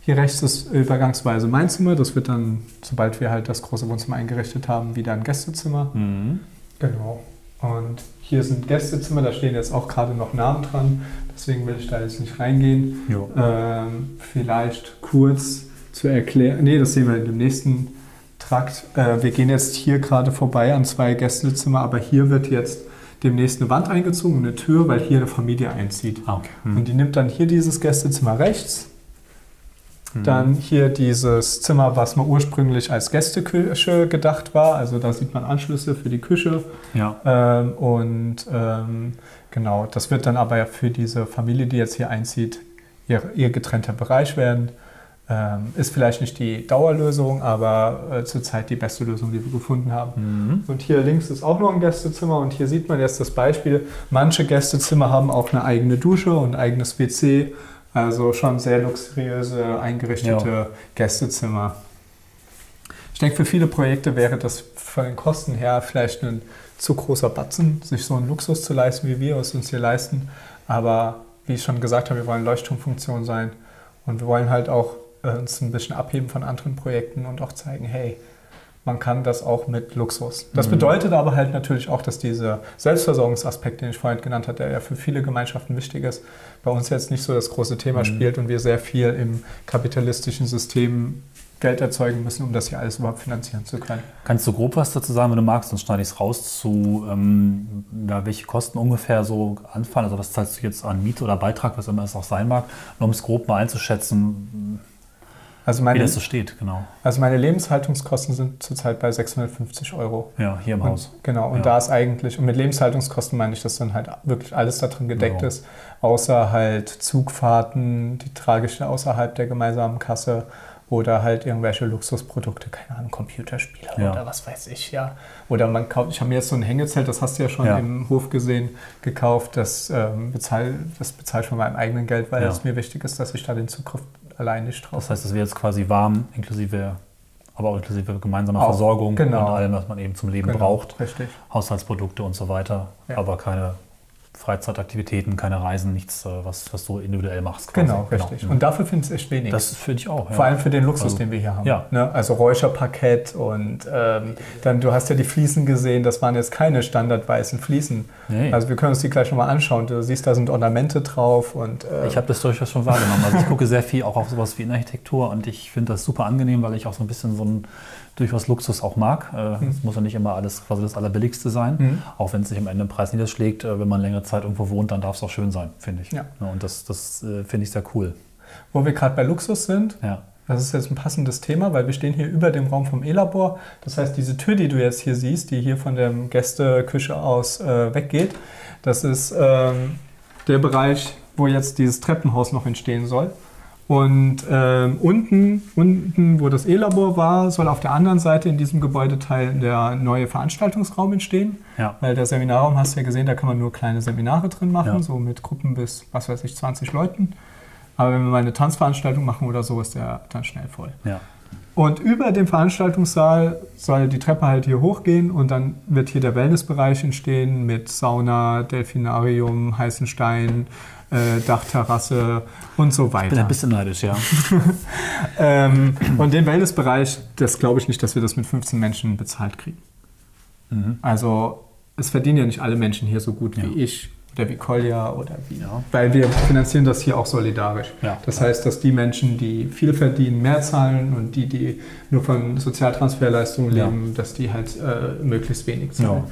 Hier rechts ist übergangsweise mein Zimmer. Das wird dann, sobald wir halt das große Wohnzimmer eingerichtet haben, wieder ein Gästezimmer. Mhm. Genau. Und hier sind Gästezimmer, da stehen jetzt auch gerade noch Namen dran. Deswegen will ich da jetzt nicht reingehen. Ähm, vielleicht kurz zu erklären. Nee, das sehen wir in dem nächsten Trakt. Äh, wir gehen jetzt hier gerade vorbei an zwei Gästezimmer, aber hier wird jetzt demnächst eine Wand eingezogen, eine Tür, weil hier eine Familie einzieht. Ah, okay. Mhm. Und die nimmt dann hier dieses Gästezimmer rechts. Mhm. Dann hier dieses Zimmer, was mal ursprünglich als Gästeküche gedacht war. Also da sieht man Anschlüsse für die Küche. Ja. Ähm, und ähm, genau, das wird dann aber für diese Familie, die jetzt hier einzieht, ihr, ihr getrennter Bereich werden. Ähm, ist vielleicht nicht die Dauerlösung, aber äh, zurzeit die beste Lösung, die wir gefunden haben. Mhm. Und hier links ist auch noch ein Gästezimmer und hier sieht man jetzt das Beispiel. Manche Gästezimmer haben auch eine eigene Dusche und ein eigenes WC. Also schon sehr luxuriöse, eingerichtete Ja. Gästezimmer. Ich denke, für viele Projekte wäre das von den Kosten her vielleicht ein zu großer Batzen, sich so einen Luxus zu leisten, wie wir es uns hier leisten. Aber wie ich schon gesagt habe, wir wollen Leuchtturmfunktion sein und wir wollen halt auch uns ein bisschen abheben von anderen Projekten und auch zeigen, hey, man kann das auch mit Luxus. Das Mhm. bedeutet aber halt natürlich auch, dass dieser Selbstversorgungsaspekt, den ich vorhin genannt habe, der ja für viele Gemeinschaften wichtig ist, bei uns jetzt nicht so das große Thema Mhm. spielt und wir sehr viel im kapitalistischen System Geld erzeugen müssen, um das hier alles überhaupt finanzieren zu können. Kannst du grob was dazu sagen, wenn du magst, sonst schneide ich es raus zu, ähm, ja, welche Kosten ungefähr so anfallen? Also was zahlst du jetzt an Miete oder Beitrag, was immer es auch sein mag, nur um es grob mal einzuschätzen, Also wie meine, das so steht, genau. also meine Lebenshaltungskosten sind zurzeit bei 650 Euro. Ja, hier im Und, Haus. genau, und Ja. da ist eigentlich, und mit Lebenshaltungskosten meine ich, dass dann halt wirklich alles da drin gedeckt Ja. ist, außer halt Zugfahrten, die trage ich außerhalb der gemeinsamen Kasse oder halt irgendwelche Luxusprodukte, keine Ahnung, Computerspiele Ja. oder was weiß ich, ja. Oder man kauft, ich habe mir jetzt so ein Hängezelt, das hast du ja schon Ja. im Hof gesehen, gekauft, das ähm, bezahle das bezahl ich von meinem eigenen Geld, weil es mir wichtig ist, dass ich da den Zugriff allein nicht drauf Das heißt, es wäre jetzt quasi warm, inklusive, aber auch inklusive gemeinsamer Auch, Versorgung genau. und allem, was man eben zum Leben Genau, braucht. Richtig. Haushaltsprodukte und so weiter, Ja. aber keine Freizeitaktivitäten, keine Reisen, nichts, äh, was, was du individuell machst. quasi. Genau, richtig. Mhm. Und dafür finde ich es echt wenig. das finde ich auch. Ja. Vor allem für den Luxus, Also, den wir hier haben. ja. Ne? Also Räucherparkett und ähm, dann, du hast ja die Fliesen gesehen, das waren jetzt keine standardweißen Fliesen. Nee. Also wir können uns die gleich nochmal anschauen. Du siehst, da sind Ornamente drauf und äh, Ich habe das durchaus schon wahrgenommen. Also ich gucke sehr viel auch auf sowas wie Innenarchitektur und ich finde das super angenehm, weil ich auch so ein bisschen so ein durchaus Luxus auch mag. Äh, Es muss ja nicht immer alles quasi das Allerbilligste sein, Mhm. auch wenn es sich am Ende im Preis niederschlägt. Äh, wenn man längere Zeit irgendwo wohnt, dann darf es auch schön sein, finde ich. Ja. und das, das äh, finde ich sehr cool. wo wir gerade bei Luxus sind, Ja. das ist jetzt ein passendes Thema, weil wir stehen hier über dem Raum vom E-Labor. Das heißt, diese Tür, die du jetzt hier siehst, die hier von der Gästeküche aus äh, weggeht, das ist ähm, der Bereich, wo jetzt dieses Treppenhaus noch entstehen soll. Und ähm, unten, unten, wo das E-Labor war, soll auf der anderen Seite in diesem Gebäudeteil der neue Veranstaltungsraum entstehen. Ja. Weil der Seminarraum, hast du ja gesehen, da kann man nur kleine Seminare drin machen, Ja. so mit Gruppen bis, was weiß ich, 20 Leuten. Aber wenn wir mal eine Tanzveranstaltung machen oder so, ist der dann schnell voll. Ja. Und über dem Veranstaltungssaal soll die Treppe halt hier hochgehen und dann wird hier der Wellnessbereich entstehen mit Sauna, Delfinarium, heißen Stein, äh, Dachterrasse und so Ich bin weiter. ein bisschen neidisch, ja. Ähm, und den Wellnessbereich, das glaube ich nicht, dass wir das mit 15 Menschen bezahlt kriegen. Mhm. Also es verdienen ja nicht alle Menschen hier so gut Ja. wie ich oder wie Kolja oder wie. Ja. Weil wir finanzieren das hier auch solidarisch. Ja. Das heißt, dass die Menschen, die viel verdienen, mehr zahlen und die, die nur von Sozialtransferleistungen Ja. leben, dass die halt äh, möglichst wenig zahlen.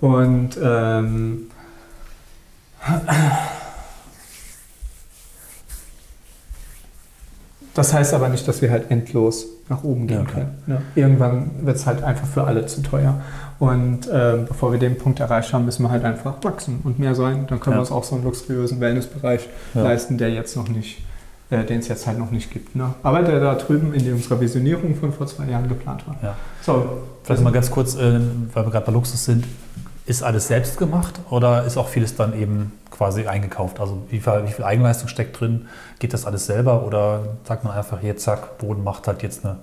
Ja. Und ähm, das heißt aber nicht, dass wir halt endlos nach oben gehen Ja, können. Ne? Irgendwann wird es halt einfach für alle zu teuer. Und ähm, bevor wir den Punkt erreicht haben, müssen wir halt einfach wachsen und mehr sein. Dann können Ja. wir uns auch so einen luxuriösen Wellnessbereich Ja. leisten, der jetzt noch nicht, äh, den es jetzt halt noch nicht gibt. Ne? Aber der da drüben in unserer Visionierung von vor zwei Jahren geplant war. Ja. So, Vielleicht mal ganz kurz, äh, weil wir gerade bei Luxus sind. Ist alles selbst gemacht oder ist auch vieles dann eben quasi eingekauft? Also wie viel, wie viel Eigenleistung steckt drin? Geht das alles selber oder sagt man einfach hier, zack, Boden macht halt jetzt eine,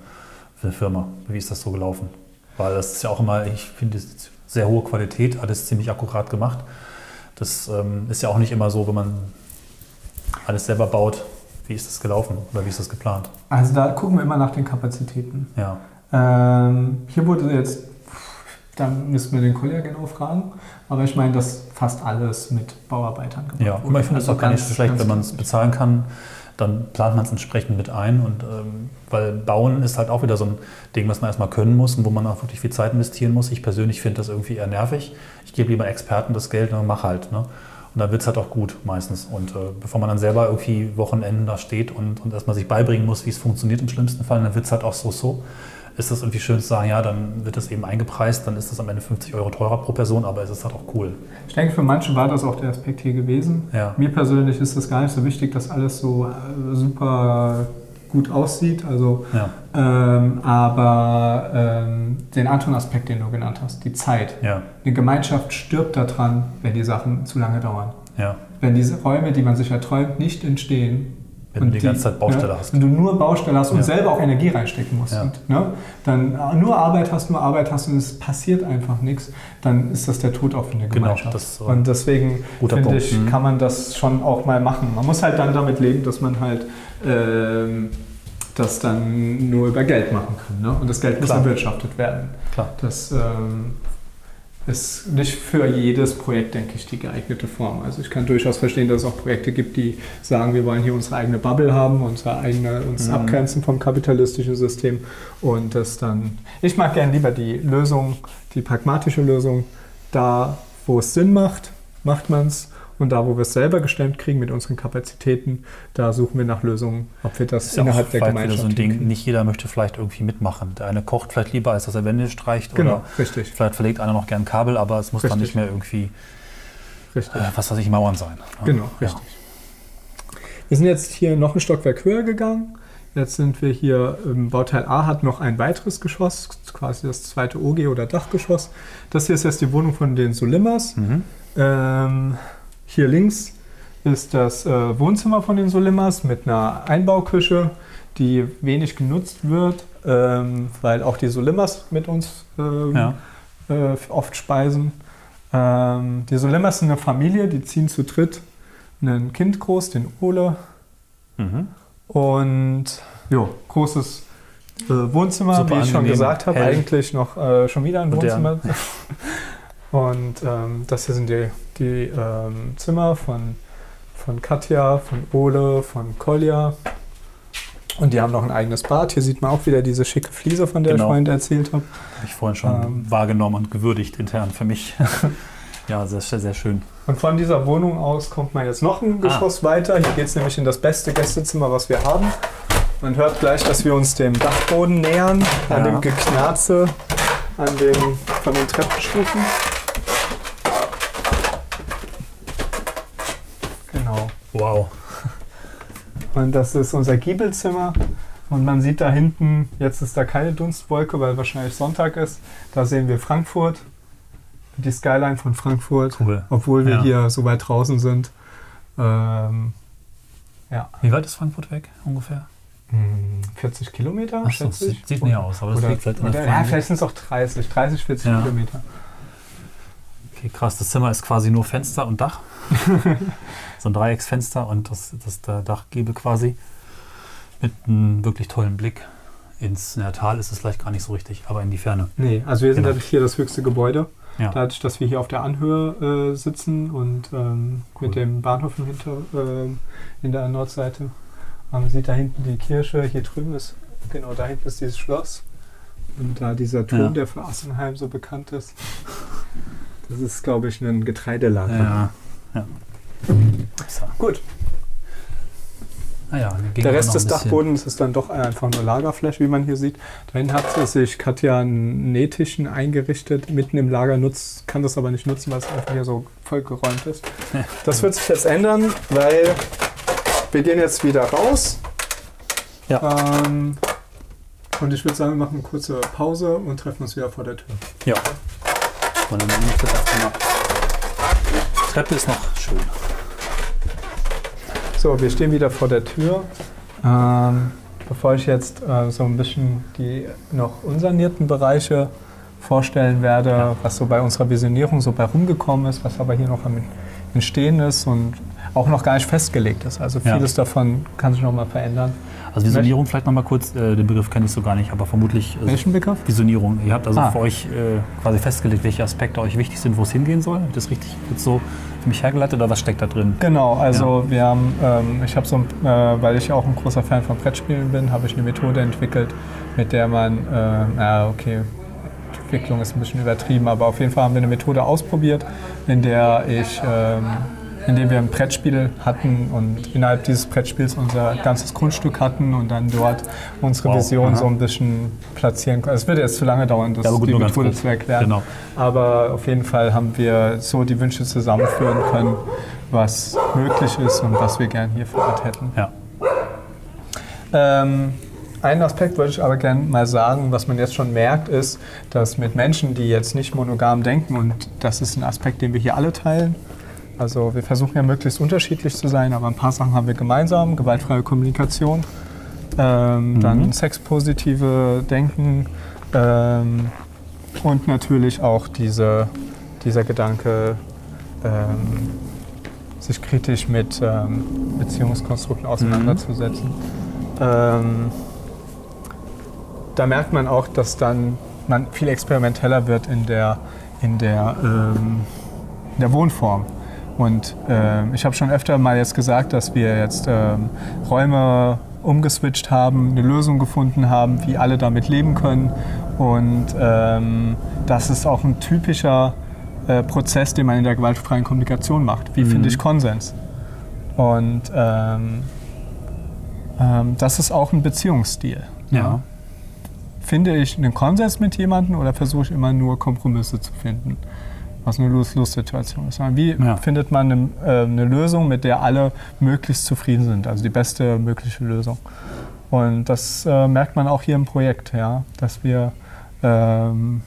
eine Firma? Wie ist das so gelaufen? Weil das ist ja auch immer, ich finde, sehr hohe Qualität, alles ziemlich akkurat gemacht. Das ähm, ist ja auch nicht immer so, wenn man alles selber baut. Wie ist das gelaufen oder wie ist das geplant? also da gucken wir immer nach den Kapazitäten. Ja, Ähm, hier wurde jetzt, da müssen wir den Kollegen genau fragen, aber ich meine, dass fast alles mit Bauarbeitern gemacht Ja, aber ich finde es Also auch gar nicht so schlecht, wenn man es bezahlen kann, dann plant man es entsprechend mit ein. Und ähm, weil Bauen ist halt auch wieder so ein Ding, was man erstmal können muss und wo man auch wirklich viel Zeit investieren muss. Ich persönlich finde das irgendwie eher nervig. Ich gebe lieber Experten das Geld und mach halt. Ne? Und dann wird es halt auch gut meistens. Und äh, bevor man dann selber irgendwie Wochenenden da steht und, und erstmal sich beibringen muss, wie es funktioniert im schlimmsten Fall, dann wird es halt auch so so. Ist das irgendwie schön zu sagen, ja, dann wird das eben eingepreist, dann ist das am Ende 50 Euro teurer pro Person, aber es ist halt auch cool. Ich denke, für manche war das auch der Aspekt hier gewesen. Ja. Mir persönlich ist das gar nicht so wichtig, dass alles so äh, super gut aussieht. Also, Ja, ähm, aber ähm, den anderen Aspekt, den du genannt hast, die Zeit. ja, Eine Gemeinschaft stirbt daran, wenn die Sachen zu lange dauern. ja. Wenn diese Räume, die man sich erträumt, nicht entstehen. Wenn du die ganze Zeit Baustelle ne, hast. Wenn du nur Baustelle hast und Ja. selber auch Energie reinstecken musst. Ja. Und, ne, dann äh, nur Arbeit hast, nur Arbeit hast und es passiert einfach nichts, dann ist das der Tod auch für eine Genau, Gemeinschaft. das, äh, und deswegen finde ich, Mhm. kann man das schon auch mal machen. Man muss halt dann damit leben, dass man halt ähm, das dann nur über Geld machen kann. Ne? Und das Geld muss Klar. erwirtschaftet werden. Klar. Das ähm, ist nicht für jedes Projekt, denke ich, die geeignete Form. Also ich kann durchaus verstehen, dass es auch Projekte gibt, die sagen, wir wollen hier unsere eigene Bubble haben, unsere eigene, uns Mhm. abgrenzen vom kapitalistischen System und das dann. Ich mag gern lieber die Lösung, die pragmatische Lösung. Da, wo es Sinn macht, macht man es. Und da, wo wir es selber gestemmt kriegen mit unseren Kapazitäten, da suchen wir nach Lösungen, ob wir das, Das innerhalb der Gemeinschaft so ein Ding. Nicht jeder möchte vielleicht irgendwie mitmachen. Der eine kocht vielleicht lieber, als dass er Wände streicht. Genau, Oder richtig. vielleicht verlegt einer noch gern Kabel, aber es muss dann Richtig. nicht mehr irgendwie, äh, was weiß ich, Mauern sein. Genau, Ja. richtig. Wir sind jetzt hier noch ein Stockwerk höher gegangen. Jetzt sind wir hier, Bauteil A hat noch ein weiteres Geschoss, quasi das zweite OG oder Dachgeschoss. Das hier ist jetzt die Wohnung von den Solimas. Mhm. Ähm, hier links ist das äh, Wohnzimmer von den Solimas mit einer Einbauküche, die wenig genutzt wird, ähm, weil auch die Solimas mit uns ähm, Ja. äh, oft speisen. Ähm, die Solimas sind eine Familie, die ziehen zu dritt ein Kind groß, den Ole. Mhm. Und jo, großes äh, Wohnzimmer, Super wie ich schon angenehm, gesagt habe, hell. eigentlich noch äh, schon wieder ein Modern. Wohnzimmer. Und ähm, das hier sind die, die ähm, Zimmer von, von Katja, von Ole, von Kolja. Und die haben noch ein eigenes Bad. Hier sieht man auch wieder diese schicke Fliese, von der Genau. ich vorhin erzählt habe. Habe ich vorhin schon Ähm. wahrgenommen und gewürdigt intern für mich. ja, sehr, sehr, schön. Und von dieser Wohnung aus kommt man jetzt noch ein Geschoss weiter. Hier geht es nämlich in das beste Gästezimmer, was wir haben. Man hört gleich, dass wir uns dem Dachboden nähern, an Ja. dem Geknarze an dem, von den Treppenstufen. Genau. Wow. Und das ist unser Giebelzimmer. Und man sieht da hinten, jetzt ist da keine Dunstwolke, weil wahrscheinlich Sonntag ist. Da sehen wir Frankfurt, die Skyline von Frankfurt, Cool. obwohl wir Ja. hier so weit draußen sind. Ähm, ja, Wie weit ist Frankfurt weg ungefähr? hm, 40 Kilometer, Ach so, schätze ich. sieht, näher aus, aber das oder, liegt vielleicht oder, der ja, vielleicht sind es auch 30, 30, 40 Ja. Kilometer. Okay, krass. Das Zimmer ist quasi nur Fenster und Dach. so ein Dreiecksfenster und das, das der Dachgiebel quasi. Mit einem wirklich tollen Blick ins na, Tal ist es vielleicht gar nicht so richtig, aber in die Ferne. Nee, also wir sind Genau. hier das höchste Gebäude. Ja. Dadurch, dass wir hier auf der Anhöhe äh, sitzen und ähm, Cool. mit dem Bahnhof im Hinter, ähm, in der Nordseite. Man sieht da hinten die Kirche, hier drüben ist, genau da hinten ist dieses Schloss. Und da dieser Turm, Ja. der für Assenheim so bekannt ist. Das ist, glaube ich, ein Getreidelager. Ja. ja. Gut, Ah ja, der wir Rest des Dachbodens ist dann doch einfach nur Lagerfläche, wie man hier sieht. Dahin hat sich Katja einen Nähtischen eingerichtet, mitten im Lager, nutzt, kann das aber nicht nutzen, weil es einfach hier so vollgeräumt ist. Das wird sich jetzt ändern, weil wir gehen jetzt wieder raus. Ja. Ähm, und ich würde sagen, wir machen eine kurze Pause und treffen uns wieder vor der Tür. Ja. Und dann muss das erstmal. Die Treppe ist noch schön. So, wir stehen wieder vor der Tür. Ähm, bevor ich jetzt äh, so ein bisschen die noch unsanierten Bereiche vorstellen werde, Ja. was so bei unserer Visionierung so bei rumgekommen ist, was aber hier noch am Entstehen ist und auch noch gar nicht festgelegt ist. Also Ja. vieles davon kann sich noch mal verändern. Also Visionierung vielleicht nochmal kurz, äh, den Begriff kenne ich so gar nicht, aber vermutlich äh, Welchen Begriff? Visionierung. Ihr habt also Ah. für euch äh, quasi festgelegt, welche Aspekte euch wichtig sind, wo es hingehen soll. Habt ihr das richtig jetzt so für mich hergeleitet oder was steckt da drin? Genau, also wir haben, ähm, ich habe so, ein- äh, weil ich auch ein großer Fan von Brettspielen bin, habe ich eine Methode entwickelt, mit der man, äh, na okay, Entwicklung ist ein bisschen übertrieben, aber auf jeden Fall haben wir eine Methode ausprobiert, in der ich, ähm, in der wir ein Brettspiel hatten und innerhalb dieses Brettspiels unser ganzes Grundstück hatten und dann dort unsere Wow, Vision aha. so ein bisschen platzieren konnten. Es würde jetzt zu lange dauern, das Ja, gut, die Methode zu erklären. Genau. Aber auf jeden Fall haben wir so die Wünsche zusammenführen können, was möglich ist und was wir gern hier vor Ort hätten. Ja. Ähm, einen Aspekt wollte ich aber gerne mal sagen, was man jetzt schon merkt, ist, dass mit Menschen, die jetzt nicht monogam denken, und das ist ein Aspekt, den wir hier alle teilen, also wir versuchen ja möglichst unterschiedlich zu sein, aber ein paar Sachen haben wir gemeinsam, gewaltfreie Kommunikation, ähm, dann sexpositive Denken ähm, und natürlich auch diese, dieser Gedanke, ähm, sich kritisch mit ähm, Beziehungskonstrukten auseinanderzusetzen. Ähm, da merkt man auch, dass dann man viel experimenteller wird in der, in der, ähm, in der Wohnform. Und ähm, ich habe schon öfter mal jetzt gesagt, dass wir jetzt ähm, Räume umgeswitcht haben, eine Lösung gefunden haben, wie alle damit leben können. Und ähm, das ist auch ein typischer äh, Prozess, den man in der gewaltfreien Kommunikation macht. Wie finde ich Konsens? Und ähm, ähm, das ist auch ein Beziehungsstil. Ja. Finde ich einen Konsens mit jemandem oder versuche ich immer nur Kompromisse zu finden? Was eine Lose-Lose-Situation ist. Sondern Wie Ja. findet man eine, äh, eine Lösung, mit der alle möglichst zufrieden sind? Also die beste mögliche Lösung. Und das äh, merkt man auch hier im Projekt, ja, dass wir ähm,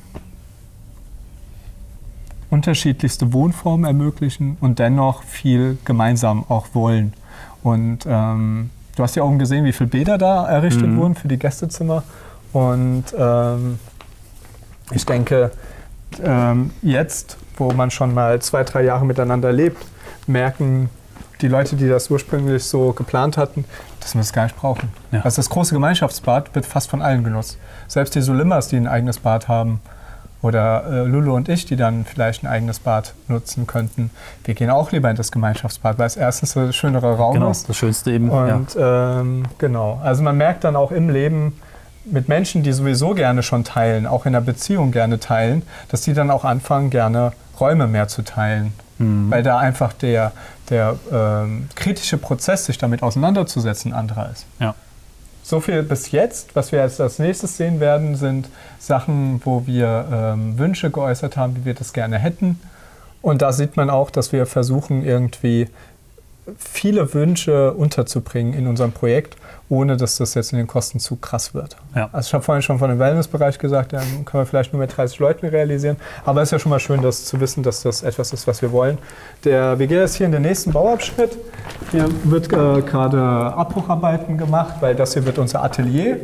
unterschiedlichste Wohnformen ermöglichen und dennoch viel gemeinsam auch wollen. Und ähm, du hast ja auch gesehen, wie viele Bäder da errichtet Mhm. wurden für die Gästezimmer. Und ähm, ich denke, ähm, jetzt, wo man schon mal zwei, drei Jahre miteinander lebt, merken die Leute, die das ursprünglich so geplant hatten, dass wir das gar nicht brauchen. Ja. Also das große Gemeinschaftsbad wird fast von allen genutzt. Selbst die Solimas, die ein eigenes Bad haben, oder äh, Lulu und ich, die dann vielleicht ein eigenes Bad nutzen könnten, wir gehen auch lieber in das Gemeinschaftsbad, weil es erstens der schönere Raum Genau, ist. das Schönste eben. ja. Und ähm, genau, also man merkt dann auch im Leben mit Menschen, die sowieso gerne schon teilen, auch in der Beziehung gerne teilen, dass die dann auch anfangen, gerne Räume mehr zu teilen. Mhm. Weil da einfach der, der ähm, kritische Prozess, sich damit auseinanderzusetzen, anderer ist. Ja. So viel bis jetzt. Was wir jetzt als nächstes sehen werden, sind Sachen, wo wir ähm, Wünsche geäußert haben, wie wir das gerne hätten. Und da sieht man auch, dass wir versuchen, irgendwie viele Wünsche unterzubringen in unserem Projekt, ohne dass das jetzt in den Kosten zu krass wird. Ja. Also ich habe vorhin schon von dem Wellnessbereich gesagt, ja, können wir vielleicht nur mit 30 Leuten realisieren. Aber es ist ja schon mal schön, das zu wissen, dass das etwas ist, was wir wollen. Der, wir gehen jetzt hier in den nächsten Bauabschnitt. Hier wird äh, gerade Abbrucharbeiten gemacht, weil das hier wird unser Atelier.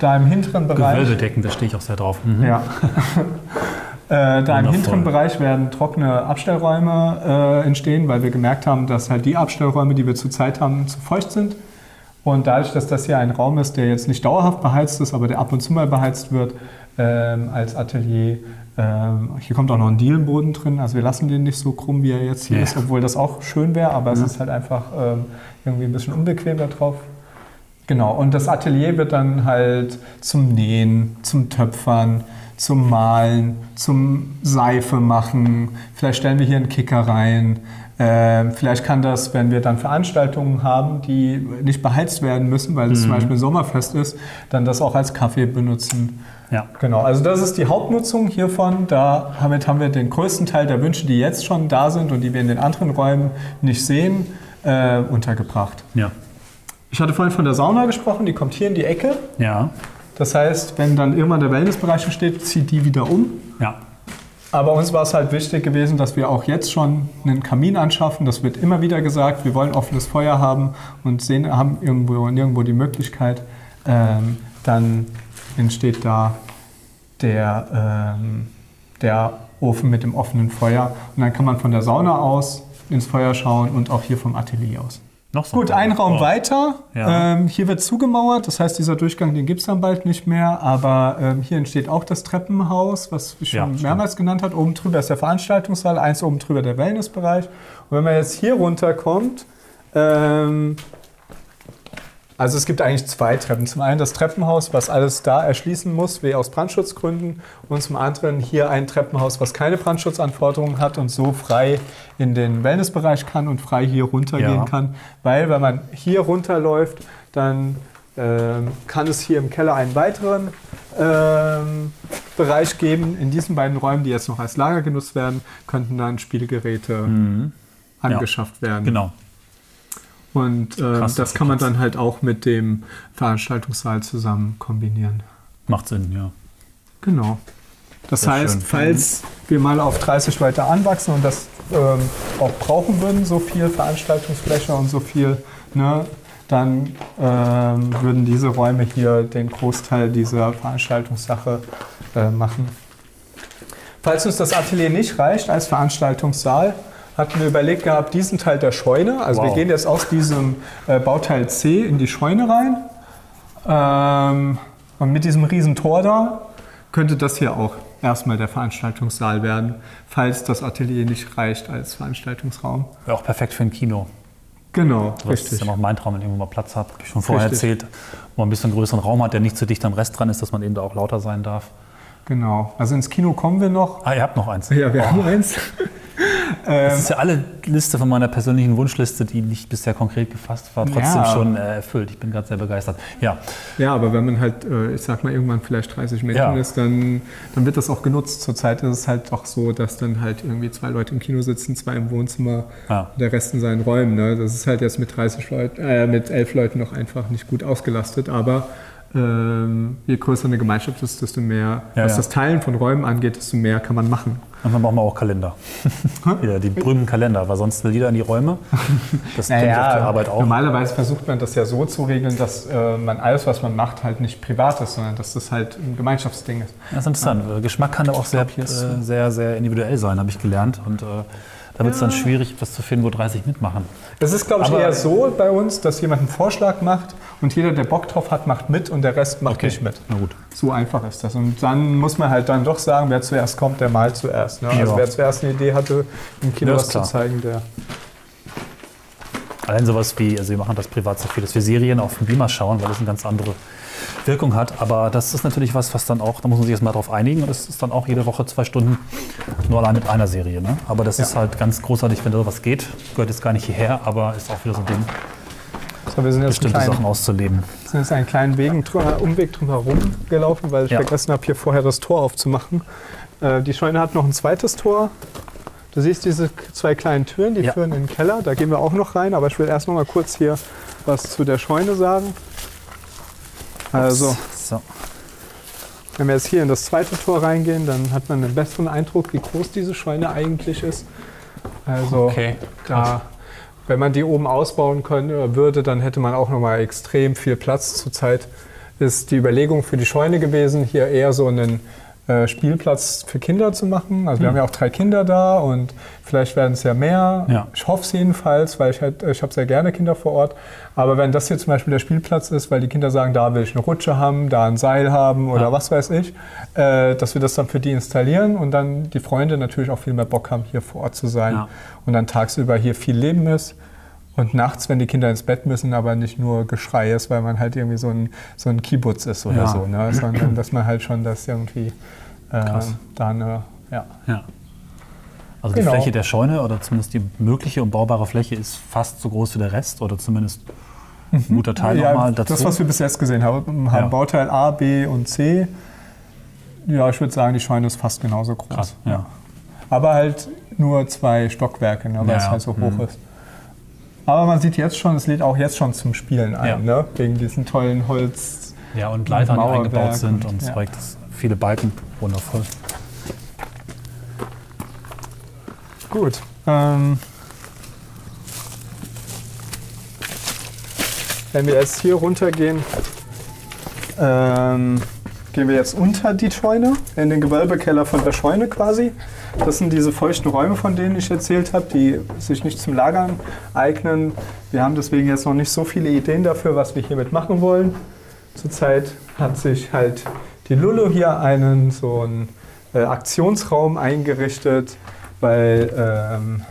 Da im hinteren Bereich. Gewölbedecken, da stehe ich auch sehr drauf. Mhm. Ja. Äh, da im Wundervoll. hinteren Bereich werden trockene Abstellräume äh, entstehen, weil wir gemerkt haben, dass halt die Abstellräume, die wir zurzeit haben, zu feucht sind. Und dadurch, dass das hier ein Raum ist, der jetzt nicht dauerhaft beheizt ist, aber der ab und zu mal beheizt wird ähm, als Atelier, ähm, hier kommt auch noch ein Dielenboden drin. Also wir lassen den nicht so krumm, wie er jetzt hier Ja. ist, obwohl das auch schön wäre, aber es ist halt einfach ähm, irgendwie ein bisschen unbequem da drauf. Genau, und das Atelier wird dann halt zum Nähen, zum Töpfern, zum Malen, zum Seife machen. Vielleicht stellen wir hier einen Kicker rein. Ähm, vielleicht kann das, wenn wir dann Veranstaltungen haben, die nicht beheizt werden müssen, weil es zum Beispiel ein Sommerfest ist, dann das auch als Kaffee benutzen. Ja. Genau, also das ist die Hauptnutzung hiervon. Da, damit haben wir den größten Teil der Wünsche, die jetzt schon da sind und die wir in den anderen Räumen nicht sehen, äh, untergebracht. Ja. Ich hatte vorhin von der Sauna gesprochen, die kommt hier in die Ecke. Ja. Das heißt, wenn dann irgendwann der Wellnessbereich entsteht, zieht die wieder um. Ja. Aber uns war es halt wichtig gewesen, dass wir auch jetzt schon einen Kamin anschaffen. Das wird immer wieder gesagt. Wir wollen offenes Feuer haben und sehen, haben irgendwo, nirgendwo die Möglichkeit. Ähm, dann entsteht da der, ähm, der Ofen mit dem offenen Feuer. Und dann kann man von der Sauna aus ins Feuer schauen und auch hier vom Atelier aus. Noch so Gut, ein Raum Oh. weiter. Ja. Ähm, hier wird zugemauert, das heißt, dieser Durchgang, den gibt es dann bald nicht mehr. Aber ähm, hier entsteht auch das Treppenhaus, was ich Ja, schon stimmt. mehrmals genannt hat. Oben drüber ist der Veranstaltungssaal, eins oben drüber der Wellnessbereich. Und wenn man jetzt hier runterkommt, ähm, also es gibt eigentlich zwei Treppen. Zum einen das Treppenhaus, was alles da erschließen muss, wie aus Brandschutzgründen. Und zum anderen hier ein Treppenhaus, was keine Brandschutzanforderungen hat und so frei in den Wellnessbereich kann und frei hier runtergehen Ja. kann. Weil wenn man hier runterläuft, dann ähm, kann es hier im Keller einen weiteren ähm, Bereich geben. In diesen beiden Räumen, die jetzt noch als Lager genutzt werden, könnten dann Spielgeräte Mhm. angeschafft werden. Genau. Und äh, Krass, das kann man dann halt auch mit dem Veranstaltungssaal zusammen kombinieren. Macht Sinn, ja. Genau. Das Sehr heißt, schön. falls wir mal auf 30 weiter anwachsen und das ähm, auch brauchen würden, so viel Veranstaltungsfläche und so viel, ne, dann ähm, würden diese Räume hier den Großteil dieser Veranstaltungssache äh, machen. Falls uns das Atelier nicht reicht als Veranstaltungssaal, hatten wir überlegt gehabt, diesen Teil der Scheune, also wir Wow. gehen jetzt aus diesem äh, Bauteil C in die Scheune rein. Ähm, und mit diesem riesen Tor da könnte das hier auch erstmal der Veranstaltungssaal werden, falls das Atelier nicht reicht als Veranstaltungsraum. Wäre auch perfekt für ein Kino. Genau, Das ist richtig. ja noch mein Traum, wenn ich irgendwo mal Platz habe. Hab ich schon vorher Richtig. erzählt, wo man ein bisschen größeren Raum hat, der nicht zu dicht am Rest dran ist, dass man eben da auch lauter sein darf. Genau. Also ins Kino kommen wir noch. Ah, ihr habt noch eins. Ja, wir oh, haben eins. Ähm, Das ist ja alle Liste von meiner persönlichen Wunschliste, die nicht bisher konkret gefasst war, trotzdem Ja. schon äh, erfüllt. Ich bin gerade sehr begeistert. Ja, Ja, aber wenn man halt, äh, ich sag mal, irgendwann vielleicht 30 Menschen Ja. ist, dann, dann wird das auch genutzt. Zurzeit ist es halt auch so, dass dann halt irgendwie zwei Leute im Kino sitzen, zwei im Wohnzimmer, Ja. der Rest in seinen Räumen. Ne? Das ist halt jetzt mit 30 Leuten, äh, mit elf Leuten noch einfach nicht gut ausgelastet, aber ähm, je größer eine Gemeinschaft ist, desto mehr, Ja, was ja. das Teilen von Räumen angeht, desto mehr kann man machen. Manchmal brauchen wir auch Kalender. ja, die berühmten Kalender, weil sonst will jeder in die Räume. Das kenne ich auf der Arbeit auch. Normalerweise versucht man das ja so zu regeln, dass äh, man alles, was man macht, halt nicht privat ist, sondern dass das halt ein Gemeinschaftsding ist. Das ist interessant. Geschmack kann aber auch sehr, äh, sehr, sehr individuell sein, habe ich gelernt. Und äh, da wird es dann schwierig, was zu finden, wo 30 mitmachen. Es ist, glaube ich, Aber- eher so bei uns, dass jemand einen Vorschlag macht und jeder, der Bock drauf hat, macht mit und der Rest macht nicht mit. Na gut. So einfach ist das. Und dann muss man halt dann doch sagen, wer zuerst kommt, der malt zuerst. Ne? Also Ja. wer zuerst eine Idee hatte, im Kino ist was zu klar. zeigen, der. Allein sowas wie, also wir machen das privat so viel, dass wir Serien auf dem Beamer schauen, weil das eine ganz andere Wirkung hat. Aber das ist natürlich was, was dann auch, da muss man sich erstmal drauf einigen. Und das ist dann auch jede Woche zwei Stunden nur allein mit einer Serie. Ne? Aber das Ja. ist halt ganz großartig, wenn da sowas geht. Gehört jetzt gar nicht hierher, aber ist auch wieder so ein Ding, So, wir sind jetzt, bestimmte einen Sachen kleinen, auszuleben. sind jetzt einen kleinen Wegen, dr- Umweg drum herum gelaufen, weil ich Ja. vergessen habe, hier vorher das Tor aufzumachen. Äh, die Scheune hat noch ein zweites Tor. Du siehst diese zwei kleinen Türen, die Ja. führen in den Keller. Da gehen wir auch noch rein, aber ich will erst noch mal kurz hier was zu der Scheune sagen. Also, So. Wenn wir jetzt hier in das zweite Tor reingehen, dann hat man einen besseren Eindruck, wie groß diese Scheune eigentlich ist. Also Okay, da, wenn man die oben ausbauen könnte, würde, dann hätte man auch nochmal extrem viel Platz. Zurzeit ist die Überlegung für die Scheune gewesen, hier eher so einen Spielplatz für Kinder zu machen. Also wir haben ja auch drei Kinder da und vielleicht werden es ja mehr. Ja. Ich hoffe es jedenfalls, weil ich, halt, ich habe sehr gerne Kinder vor Ort. Aber wenn das hier zum Beispiel der Spielplatz ist, weil die Kinder sagen, da will ich eine Rutsche haben, da ein Seil haben oder Ja. was weiß ich, äh, dass wir das dann für die installieren und dann die Freunde natürlich auch viel mehr Bock haben, hier vor Ort zu sein Ja. und dann tagsüber hier viel Leben ist. Und nachts, wenn die Kinder ins Bett müssen, aber nicht nur Geschrei ist, weil man halt irgendwie so ein, so ein Kibbutz ist oder Ja. so, ne? sondern dass man halt schon das irgendwie äh, da eine, ja. Ja. Also Genau. die Fläche der Scheune oder zumindest die mögliche und baubare Fläche ist fast so groß wie der Rest oder zumindest ein guter Teil Mhm. ja, nochmal dazu. Das, was wir bis jetzt gesehen haben, haben Ja. Bauteil A, B und C. Ja, ich würde sagen, die Scheune ist fast genauso groß. Krass, ja. Aber halt nur zwei Stockwerke, ne, weil es halt so Mhm. hoch ist. Aber man sieht jetzt schon, es lädt auch jetzt schon zum Spielen ein, Ja. ne? wegen diesen tollen Holz. Ja, und Leitern, die eingebaut sind und und- ja. Zeug, viele Balken, wundervoll. Gut. Ähm, wenn wir jetzt hier runtergehen, ähm, gehen wir jetzt unter die Scheune, in den Gewölbekeller von der Scheune quasi. Das sind diese feuchten Räume, von denen ich erzählt habe, die sich nicht zum Lagern eignen. Wir haben deswegen jetzt noch nicht so viele Ideen dafür, was wir hiermit machen wollen. Zurzeit hat sich halt die Lulu hier einen so einen äh, Aktionsraum eingerichtet, weil ähm,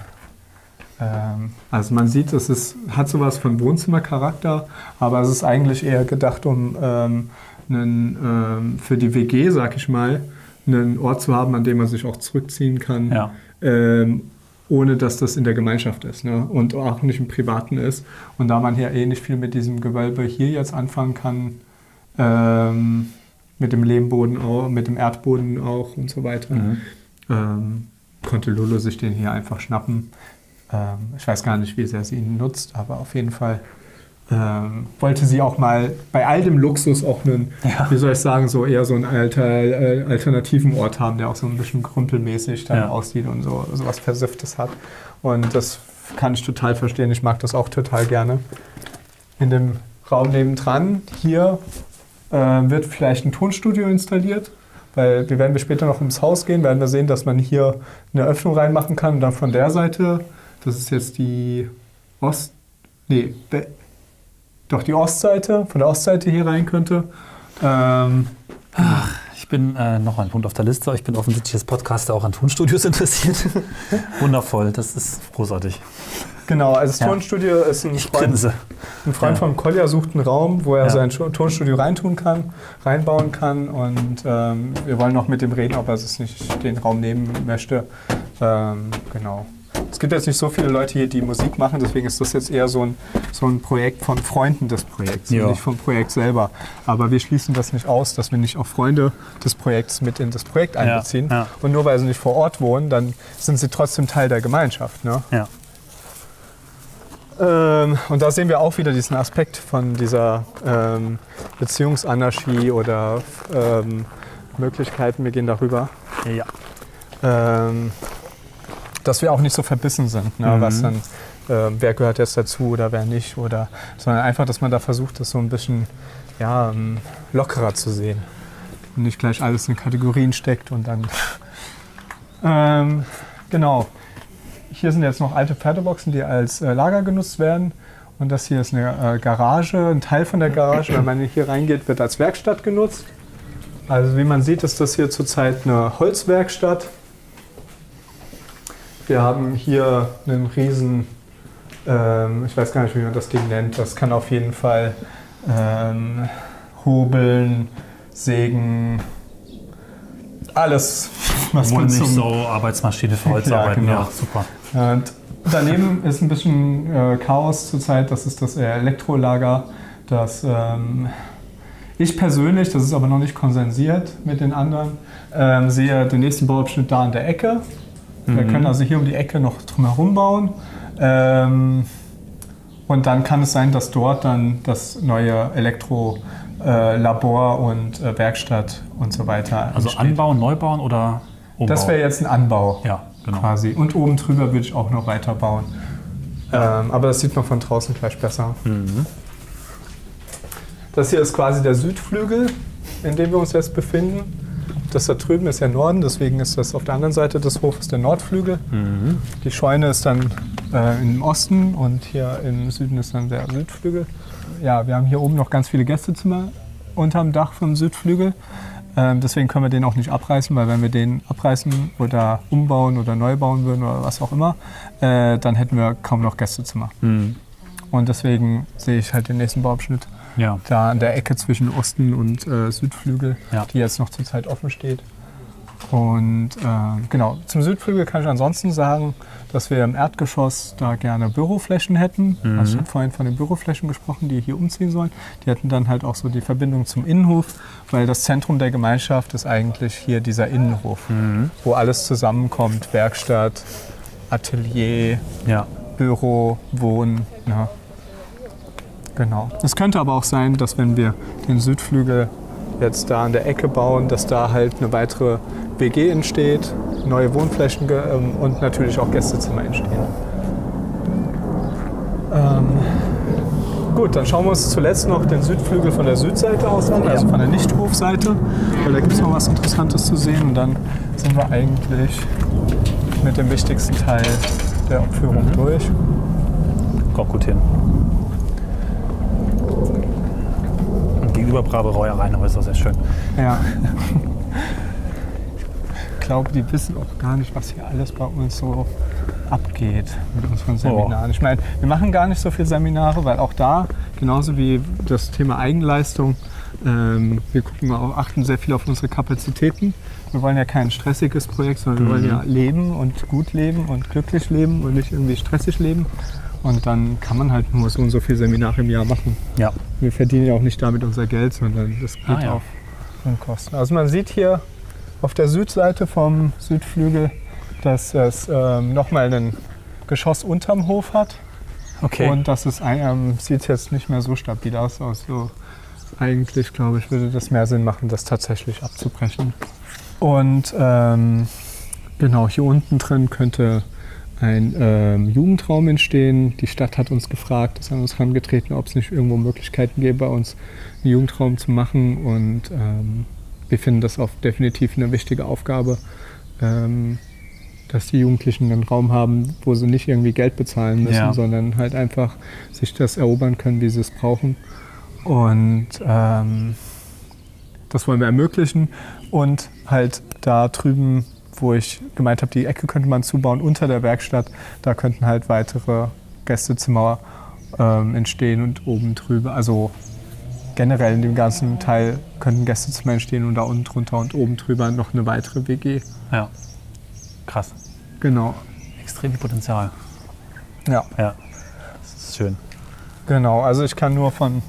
ähm, also man sieht, es ist, hat sowas von Wohnzimmercharakter, aber es ist eigentlich eher gedacht, um ähm, einen, ähm, für die WG, sag ich mal, einen Ort zu haben, an dem man sich auch zurückziehen kann, Ja. ähm, ohne dass das in der Gemeinschaft ist ne? und auch nicht im Privaten ist. Und da man hier eh nicht viel mit diesem Gewölbe hier jetzt anfangen kann, ähm, mit dem Lehmboden auch, mit dem Erdboden auch und so weiter, Mhm. ähm, konnte Lulu sich den hier einfach schnappen. Ähm, ich weiß gar nicht, wie sehr sie ihn nutzt, aber auf jeden Fall ähm, wollte sie auch mal bei all dem Luxus auch einen, Ja. wie soll ich sagen, so eher so einen alter, äh, alternativen Ort haben, der auch so ein bisschen krümpelmäßig dann Ja. aussieht und so, was Versifftes hat. Und das kann ich total verstehen. Ich mag das auch total gerne. In dem Raum nebendran hier äh, wird vielleicht ein Tonstudio installiert. Weil wir werden wir später noch ums Haus gehen, werden wir sehen, dass man hier eine Öffnung reinmachen kann und dann von der Seite, das ist jetzt die Ost, nee, Doch die Ostseite, von der Ostseite hier rein könnte. Ähm, Ich bin äh, noch ein Punkt auf der Liste. Ich bin offensichtlich als Podcaster auch an Tonstudios interessiert. Wundervoll, das ist großartig. genau, also das Ja. Tonstudio ist ein Freund, ein Freund Ja. von Kolja sucht einen Raum, wo er Ja. sein Tonstudio reintun kann, reinbauen kann und ähm, wir wollen noch mit dem reden, ob er es nicht den Raum nehmen möchte. Ähm, genau. Es gibt jetzt nicht so viele Leute hier, die Musik machen, deswegen ist das jetzt eher so ein, so ein Projekt von Freunden des Projekts, Ja. nicht vom Projekt selber. Aber wir schließen das nicht aus, dass wir nicht auch Freunde des Projekts mit in das Projekt einbeziehen. ja. Und nur weil sie nicht vor Ort wohnen, dann sind sie trotzdem Teil der Gemeinschaft. Ne? Ja. Ähm, und da sehen wir auch wieder diesen Aspekt von dieser ähm, Beziehungsanarchie oder ähm, Möglichkeiten, wir gehen darüber, Ja. ähm, dass wir auch nicht so verbissen sind, ne, Mhm. was dann, ähm, wer gehört jetzt dazu oder wer nicht, oder, sondern einfach, dass man da versucht, das so ein bisschen ja, ähm, lockerer zu sehen und nicht gleich alles in Kategorien steckt und dann. ähm, genau. Hier sind jetzt noch alte Pferdeboxen, die als äh, Lager genutzt werden. Und das hier ist eine äh, Garage. Ein Teil von der Garage, wenn man hier reingeht, wird als Werkstatt genutzt. Also wie man sieht, ist das hier zurzeit eine Holzwerkstatt. Wir haben hier einen riesen, ähm, ich weiß gar nicht, wie man das Ding nennt. Das kann auf jeden Fall ähm, hobeln, sägen, alles, was Wohl nicht so Arbeitsmaschine für Holzarbeiten. Ja, Ja, genau. super. und daneben ist ein bisschen äh, Chaos zurzeit. Das ist das Elektrolager, das ähm, ich persönlich, das ist aber noch nicht konsensiert mit den anderen, ähm, sehe den nächsten Bauabschnitt da an der Ecke. Wir können also hier um die Ecke noch drumherum bauen. Ähm, und dann kann es sein, dass dort dann das neue Elektrolabor äh, und äh, Werkstatt und so weiter Also entsteht. anbauen, neu bauen oder Umbau? Das wäre jetzt ein Anbau Ja, genau. quasi. Und oben drüber würde ich auch noch weiter bauen. Ähm, aber das sieht man von draußen gleich besser. Mhm. Das hier ist quasi der Südflügel, in dem wir uns jetzt befinden. Das da drüben ist ja Norden, deswegen ist das auf der anderen Seite des Hofes der Nordflügel. Mhm. Die Scheune ist dann äh, im Osten und hier im Süden ist dann der Südflügel. Ja, wir haben hier oben noch ganz viele Gästezimmer unterm Dach vom Südflügel. Ähm, deswegen können wir den auch nicht abreißen, weil wenn wir den abreißen oder umbauen oder neu bauen würden oder was auch immer, äh, dann hätten wir kaum noch Gästezimmer. Mhm. Und deswegen sehe ich halt den nächsten Bauabschnitt Ja. da an der Ecke zwischen Osten und äh, Südflügel, Ja. die jetzt noch zurzeit offen steht. Und äh, genau, zum Südflügel kann ich ansonsten sagen, dass wir im Erdgeschoss da gerne Büroflächen hätten. Mhm. Also ich habe vorhin von den Büroflächen gesprochen, die hier umziehen sollen. Die hätten dann halt auch so die Verbindung zum Innenhof, weil das Zentrum der Gemeinschaft ist eigentlich hier dieser Innenhof, Mhm. wo alles zusammenkommt. Werkstatt, Atelier, Ja. Büro, Wohnen. Ja. Genau. Es könnte aber auch sein, dass wenn wir den Südflügel jetzt da an der Ecke bauen, dass da halt eine weitere WG entsteht, neue Wohnflächen ähm, und natürlich auch Gästezimmer entstehen. Ähm, gut, dann schauen wir uns zuletzt noch den Südflügel von der Südseite aus an, also von der Nichthofseite, weil da gibt es noch was Interessantes zu sehen und dann sind wir eigentlich mit dem wichtigsten Teil der Abführung durch. Kommt gut hin. Gegenüber Brauerei Rheinau ist das sehr schön. Ja. Ich glaube, die wissen auch gar nicht, was hier alles bei uns so abgeht mit unseren Seminaren. Ich meine, wir machen gar nicht so viele Seminare, weil auch da, genauso wie das Thema Eigenleistung, ähm, wir gucken auch, achten sehr viel auf unsere Kapazitäten. Wir wollen ja kein stressiges Projekt, sondern wir wollen ja leben und gut leben und glücklich leben und nicht irgendwie stressig leben. Und dann kann man halt nur so und so viele Seminare im Jahr machen. Ja. Wir verdienen ja auch nicht damit unser Geld, sondern das geht Ah, ja. auf Unkosten. Also man sieht hier auf der Südseite vom Südflügel, dass es ähm, nochmal ein Geschoss unterm Hof hat. Okay. Und das ist, ähm, sieht jetzt nicht mehr so stabil aus. Also eigentlich, glaube ich, würde das mehr Sinn machen, das tatsächlich abzubrechen. Und ähm, genau, hier unten drin könnte ein ähm, Jugendraum entstehen. Die Stadt hat uns gefragt, ist an uns herangetreten, ob es nicht irgendwo Möglichkeiten gäbe, bei uns einen Jugendraum zu machen. Und ähm, wir finden das auch definitiv eine wichtige Aufgabe, ähm, dass die Jugendlichen einen Raum haben, wo sie nicht irgendwie Geld bezahlen müssen, Ja. sondern halt einfach sich das erobern können, wie sie es brauchen. Und ähm, das wollen wir ermöglichen. Und halt da drüben, wo ich gemeint habe, die Ecke könnte man zubauen unter der Werkstatt, da könnten halt weitere Gästezimmer ähm, entstehen und oben drüber, also generell in dem ganzen Teil könnten Gästezimmer entstehen und da unten drunter und oben drüber noch eine weitere WG. Ja. Krass. Genau. extrem viel Potenzial. Ja. Ja, das ist schön. Genau, also ich kann nur von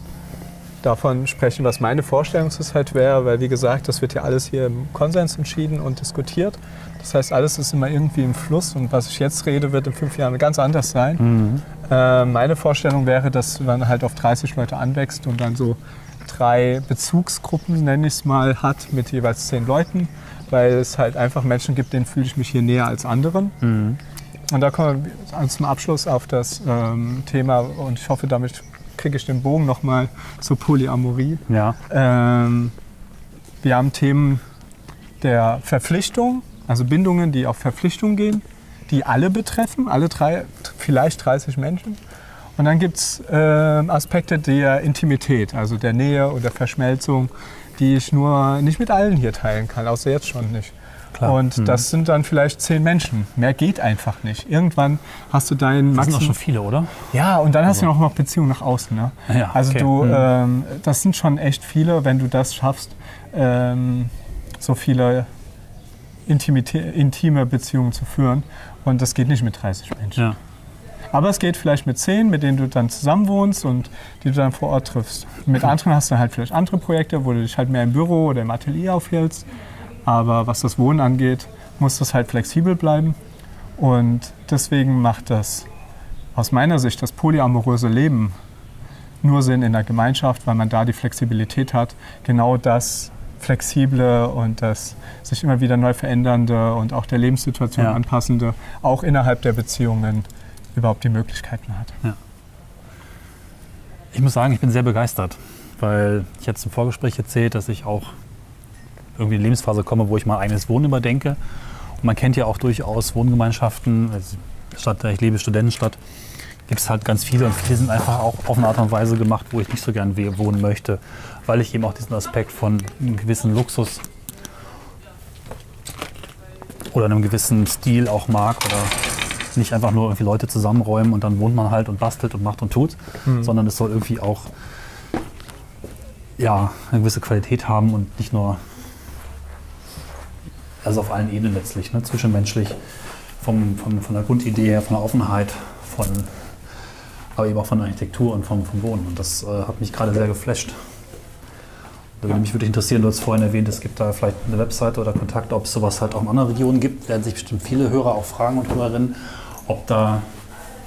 davon sprechen, was meine Vorstellungszeit wäre, weil wie gesagt, das wird ja alles hier im Konsens entschieden und diskutiert. Das heißt, alles ist immer irgendwie im Fluss und was ich jetzt rede, wird in fünf Jahren ganz anders sein. Mhm. Äh, meine Vorstellung wäre, dass man halt auf 30 Leute anwächst und dann so drei Bezugsgruppen, nenne ich es mal, hat mit jeweils zehn Leuten, weil es halt einfach Menschen gibt, denen fühle ich mich hier näher als anderen. Mhm. Und da kommen wir zum Abschluss auf das ähm, Thema und ich hoffe, damit kriege ich den Bogen nochmal zur Polyamorie. Ja. Ähm, wir haben Themen der Verpflichtung, also Bindungen, die auf Verpflichtung gehen, die alle betreffen, alle drei, vielleicht 30 Menschen. Und dann gibt es äh, Aspekte der Intimität, also der Nähe oder Verschmelzung, die ich nur nicht mit allen hier teilen kann, außer jetzt schon nicht. Klar. Und Mhm. das sind dann vielleicht zehn Menschen. Mehr geht einfach nicht. Irgendwann hast du deinen Das sind doch schon viele, oder? Ja, und dann hast du noch, noch Beziehungen nach außen. Ne? Ja, also okay. du, Mhm. ähm, das sind schon echt viele, wenn du das schaffst, ähm, so viele Intimitä intime Beziehungen zu führen. Und das geht nicht mit 30 Menschen. Ja. Aber es geht vielleicht mit 10, mit denen du dann zusammen wohnst und die du dann vor Ort triffst. Mit anderen hast du halt vielleicht andere Projekte, wo du dich halt mehr im Büro oder im Atelier aufhältst. Aber was das Wohnen angeht, muss das halt flexibel bleiben. Und deswegen macht das aus meiner Sicht das polyamoröse Leben nur Sinn in der Gemeinschaft, weil man da die Flexibilität hat, genau das Flexible und das sich immer wieder neu verändernde und auch der Lebenssituation Ja. anpassende auch innerhalb der Beziehungen überhaupt die Möglichkeiten hat. Ich muss sagen, ich bin sehr begeistert, weil ich jetzt im Vorgespräch erzählt, dass ich auch irgendwie in eine Lebensphase komme, wo ich mein eigenes Wohnen überdenke. Und man kennt ja auch durchaus Wohngemeinschaften, also Stadt, der ich lebe, Studentenstadt, gibt es halt ganz viele und viele sind einfach auch auf eine Art und Weise gemacht, wo ich nicht so gern wohnen möchte, weil ich eben auch diesen Aspekt von einem gewissen Luxus oder einem gewissen Stil auch mag oder nicht einfach nur irgendwie Leute zusammenräumen und dann wohnt man halt und bastelt und macht und tut, sondern es soll irgendwie auch ja, eine gewisse Qualität haben und nicht nur also auf allen Ebenen letztlich, ne? zwischenmenschlich, vom, vom, von der Grundidee her, von der Offenheit, von, aber eben auch von der Architektur und vom, vom Wohnen. Und das äh, hat mich gerade sehr geflasht. Da würde mich wirklich interessieren, du hast vorhin erwähnt, es gibt da vielleicht eine Webseite oder Kontakte, ob es sowas halt auch in anderen Regionen gibt. Werden sich bestimmt viele Hörer auch fragen und Hörerinnen, ob da,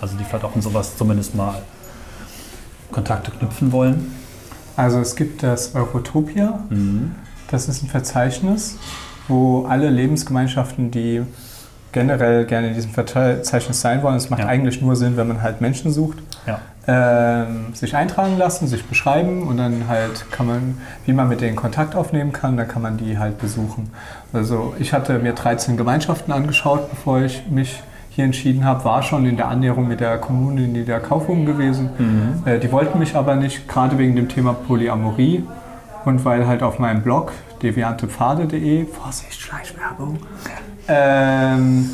also die vielleicht auch in sowas zumindest mal Kontakte knüpfen wollen. Also es gibt das Eurotopia, das ist ein Verzeichnis, wo alle Lebensgemeinschaften, die generell gerne in diesem Verzeichnis sein wollen, es macht Ja. eigentlich nur Sinn, wenn man halt Menschen sucht, Ja. ähm, sich eintragen lassen, sich beschreiben und dann halt kann man, wie man mit denen Kontakt aufnehmen kann, dann kann man die halt besuchen. Also ich hatte mir 13 Gemeinschaften angeschaut, bevor ich mich hier entschieden habe, war schon in der Annäherung mit der Kommune in der Kaufung gewesen. Äh, die wollten mich aber nicht, gerade wegen dem Thema Polyamorie und weil halt auf meinem Blog deviantepfade.de, Vorsicht, Schleichwerbung, ähm,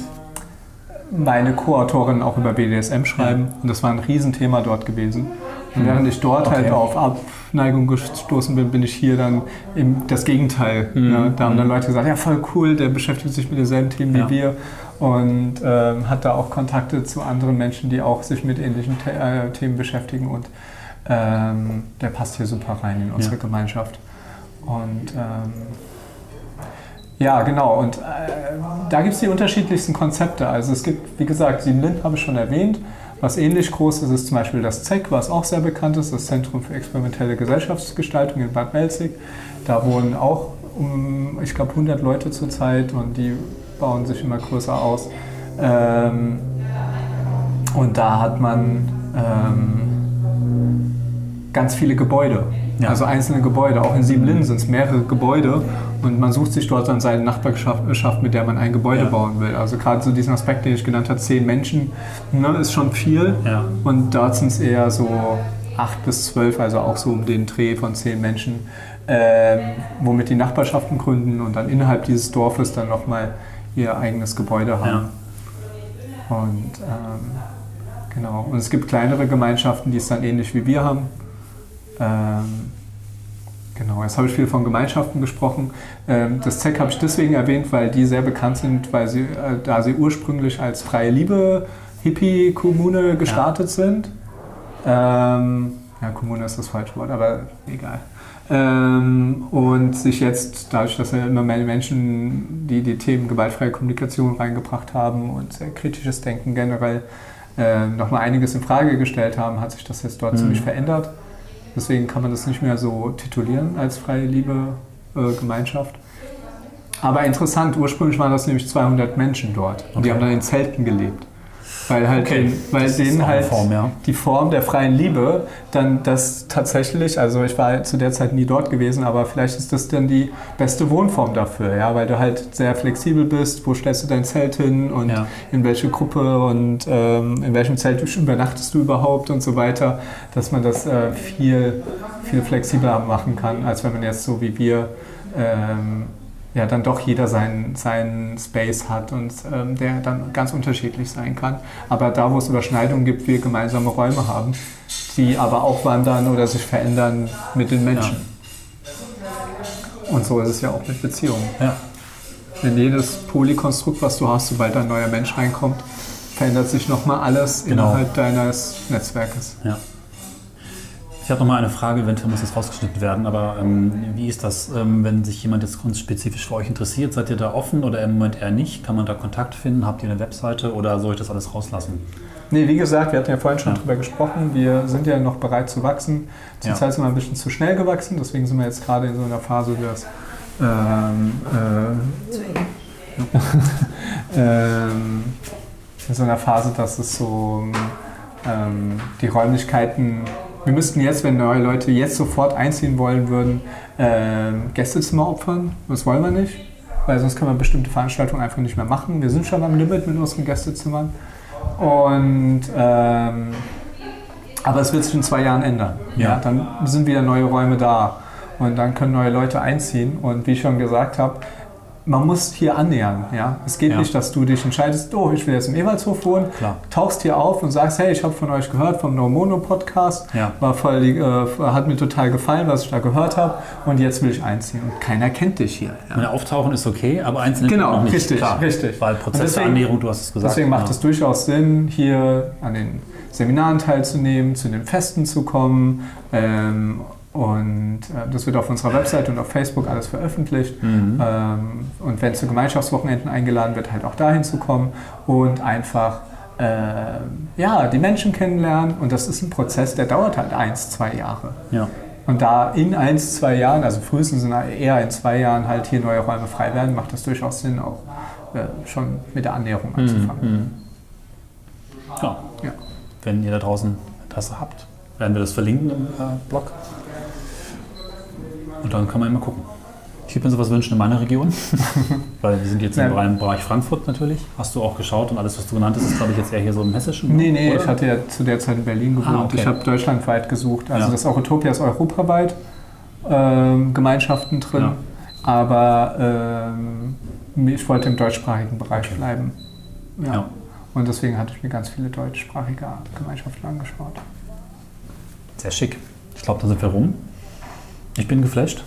meine Co-Autorinnen auch über BDSM schreiben und das war ein Riesenthema dort gewesen. Und während ich dort halt Okay. auf Abneigung gestoßen bin, bin ich hier dann im, das Gegenteil. Ne? Da haben dann Leute gesagt, ja voll cool, der beschäftigt sich mit denselben Themen Ja. wie wir und ähm, hat da auch Kontakte zu anderen Menschen, die auch sich mit ähnlichen The äh, Themen beschäftigen und ähm, der passt hier super rein in unsere Ja. Gemeinschaft. Und ähm, ja, genau. Und äh, da gibt es die unterschiedlichsten Konzepte. Also es gibt, wie gesagt, Siebenlind habe ich schon erwähnt. Was ähnlich groß ist, ist zum Beispiel das ZEC, was auch sehr bekannt ist, das Zentrum für experimentelle Gesellschaftsgestaltung in Bad Belzig. Da wohnen auch, um, ich glaube, 100 Leute zurzeit und die bauen sich immer größer aus. Ähm, und da hat man ähm, ganz viele Gebäude. Ja. Also einzelne Gebäude. Auch in Siebenlinden sind es mehrere Gebäude und man sucht sich dort dann seine Nachbarschaft, mit der man ein Gebäude Ja. bauen will. Also gerade so diesen Aspekt, den ich genannt habe, zehn Menschen, ne, ist schon viel. Ja. Und dort sind es eher so acht bis zwölf, also auch so um den Dreh von zehn Menschen, ähm, womit die Nachbarschaften gründen und dann innerhalb dieses Dorfes dann nochmal ihr eigenes Gebäude haben. Und ähm, genau. Und es gibt kleinere Gemeinschaften, die es dann ähnlich wie wir haben. Ähm, Genau, jetzt habe ich viel von Gemeinschaften gesprochen. Ähm, das ZEC habe ich deswegen erwähnt, weil die sehr bekannt sind, weil sie, äh, da sie ursprünglich als freie Liebe Hippie-Kommune gestartet ja. sind. Ähm, ja, Kommune ist das falsche Wort, aber egal. Ähm, und sich jetzt, dadurch, dass ja immer mehr Menschen, die die Themen gewaltfreie Kommunikation reingebracht haben und sehr kritisches Denken generell, äh, nochmal einiges in Frage gestellt haben, hat sich das jetzt dort mhm. ziemlich verändert. Deswegen kann man das nicht mehr so titulieren als freie Liebe äh, Gemeinschaft. Aber interessant, ursprünglich waren das nämlich 200 Menschen dort und okay. die haben dann in Zelten gelebt. Weil halt okay. den, weil denen halt Form, ja. die Form der freien Liebe dann das tatsächlich, also ich war zu der Zeit nie dort gewesen, aber vielleicht ist das dann die beste Wohnform dafür, ja, weil du halt sehr flexibel bist, wo stellst du dein Zelt hin und ja. in welche Gruppe und ähm, in welchem Zelt übernachtest du überhaupt und so weiter, dass man das äh, viel, viel flexibler machen kann, als wenn man jetzt so wie wir ähm, ja dann doch jeder seinen, seinen Space hat und ähm, der dann ganz unterschiedlich sein kann. Aber da, wo es Überschneidungen gibt, wir gemeinsame Räume haben, die aber auch wandern oder sich verändern mit den Menschen. Ja. Und so ist es ja auch mit Beziehungen. Ja. Denn jedes Polykonstrukt, was du hast, sobald ein neuer Mensch reinkommt, verändert sich nochmal alles genau. innerhalb deines Netzwerkes. Ja. Ich habe noch mal eine Frage, eventuell muss das rausgeschnitten werden, aber ähm, wie ist das, ähm, wenn sich jemand jetzt spezifisch für euch interessiert? Seid ihr da offen oder im Moment eher nicht? Kann man da Kontakt finden? Habt ihr eine Webseite oder soll ich das alles rauslassen? Nee, wie gesagt, wir hatten ja vorhin schon ja. drüber gesprochen. Wir sind ja noch bereit zu wachsen. Zurzeit ja. sind wir ein bisschen zu schnell gewachsen, deswegen sind wir jetzt gerade in so einer Phase, dass ähm, äh, ähm, in so einer Phase, dass es so ähm, die Räumlichkeiten wir müssten jetzt, wenn neue Leute jetzt sofort einziehen wollen würden, äh, Gästezimmer opfern. Das wollen wir nicht, weil sonst können wir bestimmte Veranstaltungen einfach nicht mehr machen. Wir sind schon am Limit mit unseren Gästezimmern. Und, ähm, aber es wird sich in zwei Jahren ändern. Ja. ja. Dann sind wieder neue Räume da und dann können neue Leute einziehen. Und wie ich schon gesagt habe, man muss hier annähern. Ja? Es geht ja. nicht, dass du dich entscheidest, oh, ich will jetzt im Ewaldshof wohnen, Klar. tauchst hier auf und sagst, hey, ich habe von euch gehört, vom No Mono Podcast, ja. war voll, äh, hat mir total gefallen, was ich da gehört habe und jetzt will ich einziehen. Und keiner kennt dich hier. Ja? Meine Auftauchen ist okay, aber einzeln genau, noch nicht. Richtig, Klar. richtig. Weil Prozess deswegen, der Annäherung, du hast es gesagt. Deswegen macht genau. es durchaus Sinn, hier an den Seminaren teilzunehmen, zu den Festen zu kommen ähm, und äh, das wird auf unserer Website und auf Facebook alles veröffentlicht. Mhm. Ähm, und wenn zu Gemeinschaftswochenenden eingeladen wird, halt auch dahin zu kommen und einfach äh, ja, die Menschen kennenlernen. Und das ist ein Prozess, der dauert halt eins, zwei Jahre. Ja. Und da in eins, zwei Jahren, also frühestens eher in zwei Jahren halt hier neue Räume frei werden, macht das durchaus Sinn, auch äh, schon mit der Annäherung mhm, anzufangen. Mhm. Ja. ja. Wenn ihr da draußen Interesse habt, werden wir das verlinken im äh, Blog. Und dann kann man immer gucken. Ich würde mir sowas wünschen in meiner Region, weil wir sind jetzt ja. im Bereich Frankfurt natürlich. Hast du auch geschaut und alles, was du genannt hast, ist, glaube ich, jetzt eher hier so im Hessischen? Nee, nee, oder? ich hatte ja zu der Zeit in Berlin gewohnt. Ah, okay. Ich habe deutschlandweit gesucht. Also ja. das Eurotopia ist europaweit ähm, Gemeinschaften drin, ja. aber ähm, ich wollte im deutschsprachigen Bereich bleiben. Ja. Und deswegen hatte ich mir ganz viele deutschsprachige Gemeinschaften angeschaut. Sehr schick. Ich glaube, da sind wir rum. Ich bin geflasht.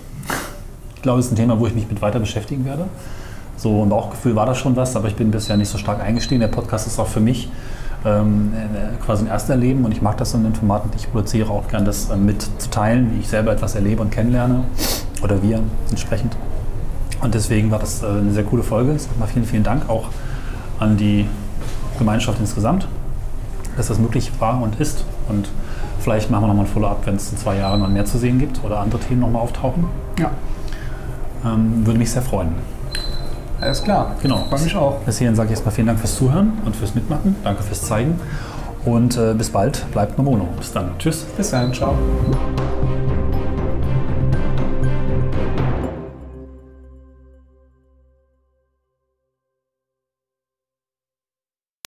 Ich glaube, es ist ein Thema, wo ich mich mit weiter beschäftigen werde. So ein Bauchgefühl war da schon was, aber ich bin bisher nicht so stark eingestiegen. Der Podcast ist auch für mich ähm, äh, quasi ein Ersterleben und ich mag das in den Formaten. Ich produziere auch gern das äh, mit zu teilen, wie ich selber etwas erlebe und kennenlerne oder wir entsprechend. Und deswegen war das äh, eine sehr coole Folge. Mal vielen, vielen Dank auch an die Gemeinschaft insgesamt, dass das möglich war und ist. Und Vielleicht machen wir nochmal ein Follow-up, wenn es in zwei Jahren noch mehr zu sehen gibt oder andere Themen nochmal auftauchen. Ja. Ähm, würde mich sehr freuen. Alles klar. Genau. Freue mich auch. Bis hierhin sage ich erstmal vielen Dank fürs Zuhören und fürs Mitmachen. Danke fürs Zeigen. Und äh, bis bald. Bleibt Nomono. Bis dann. Tschüss. Bis dann. Ciao.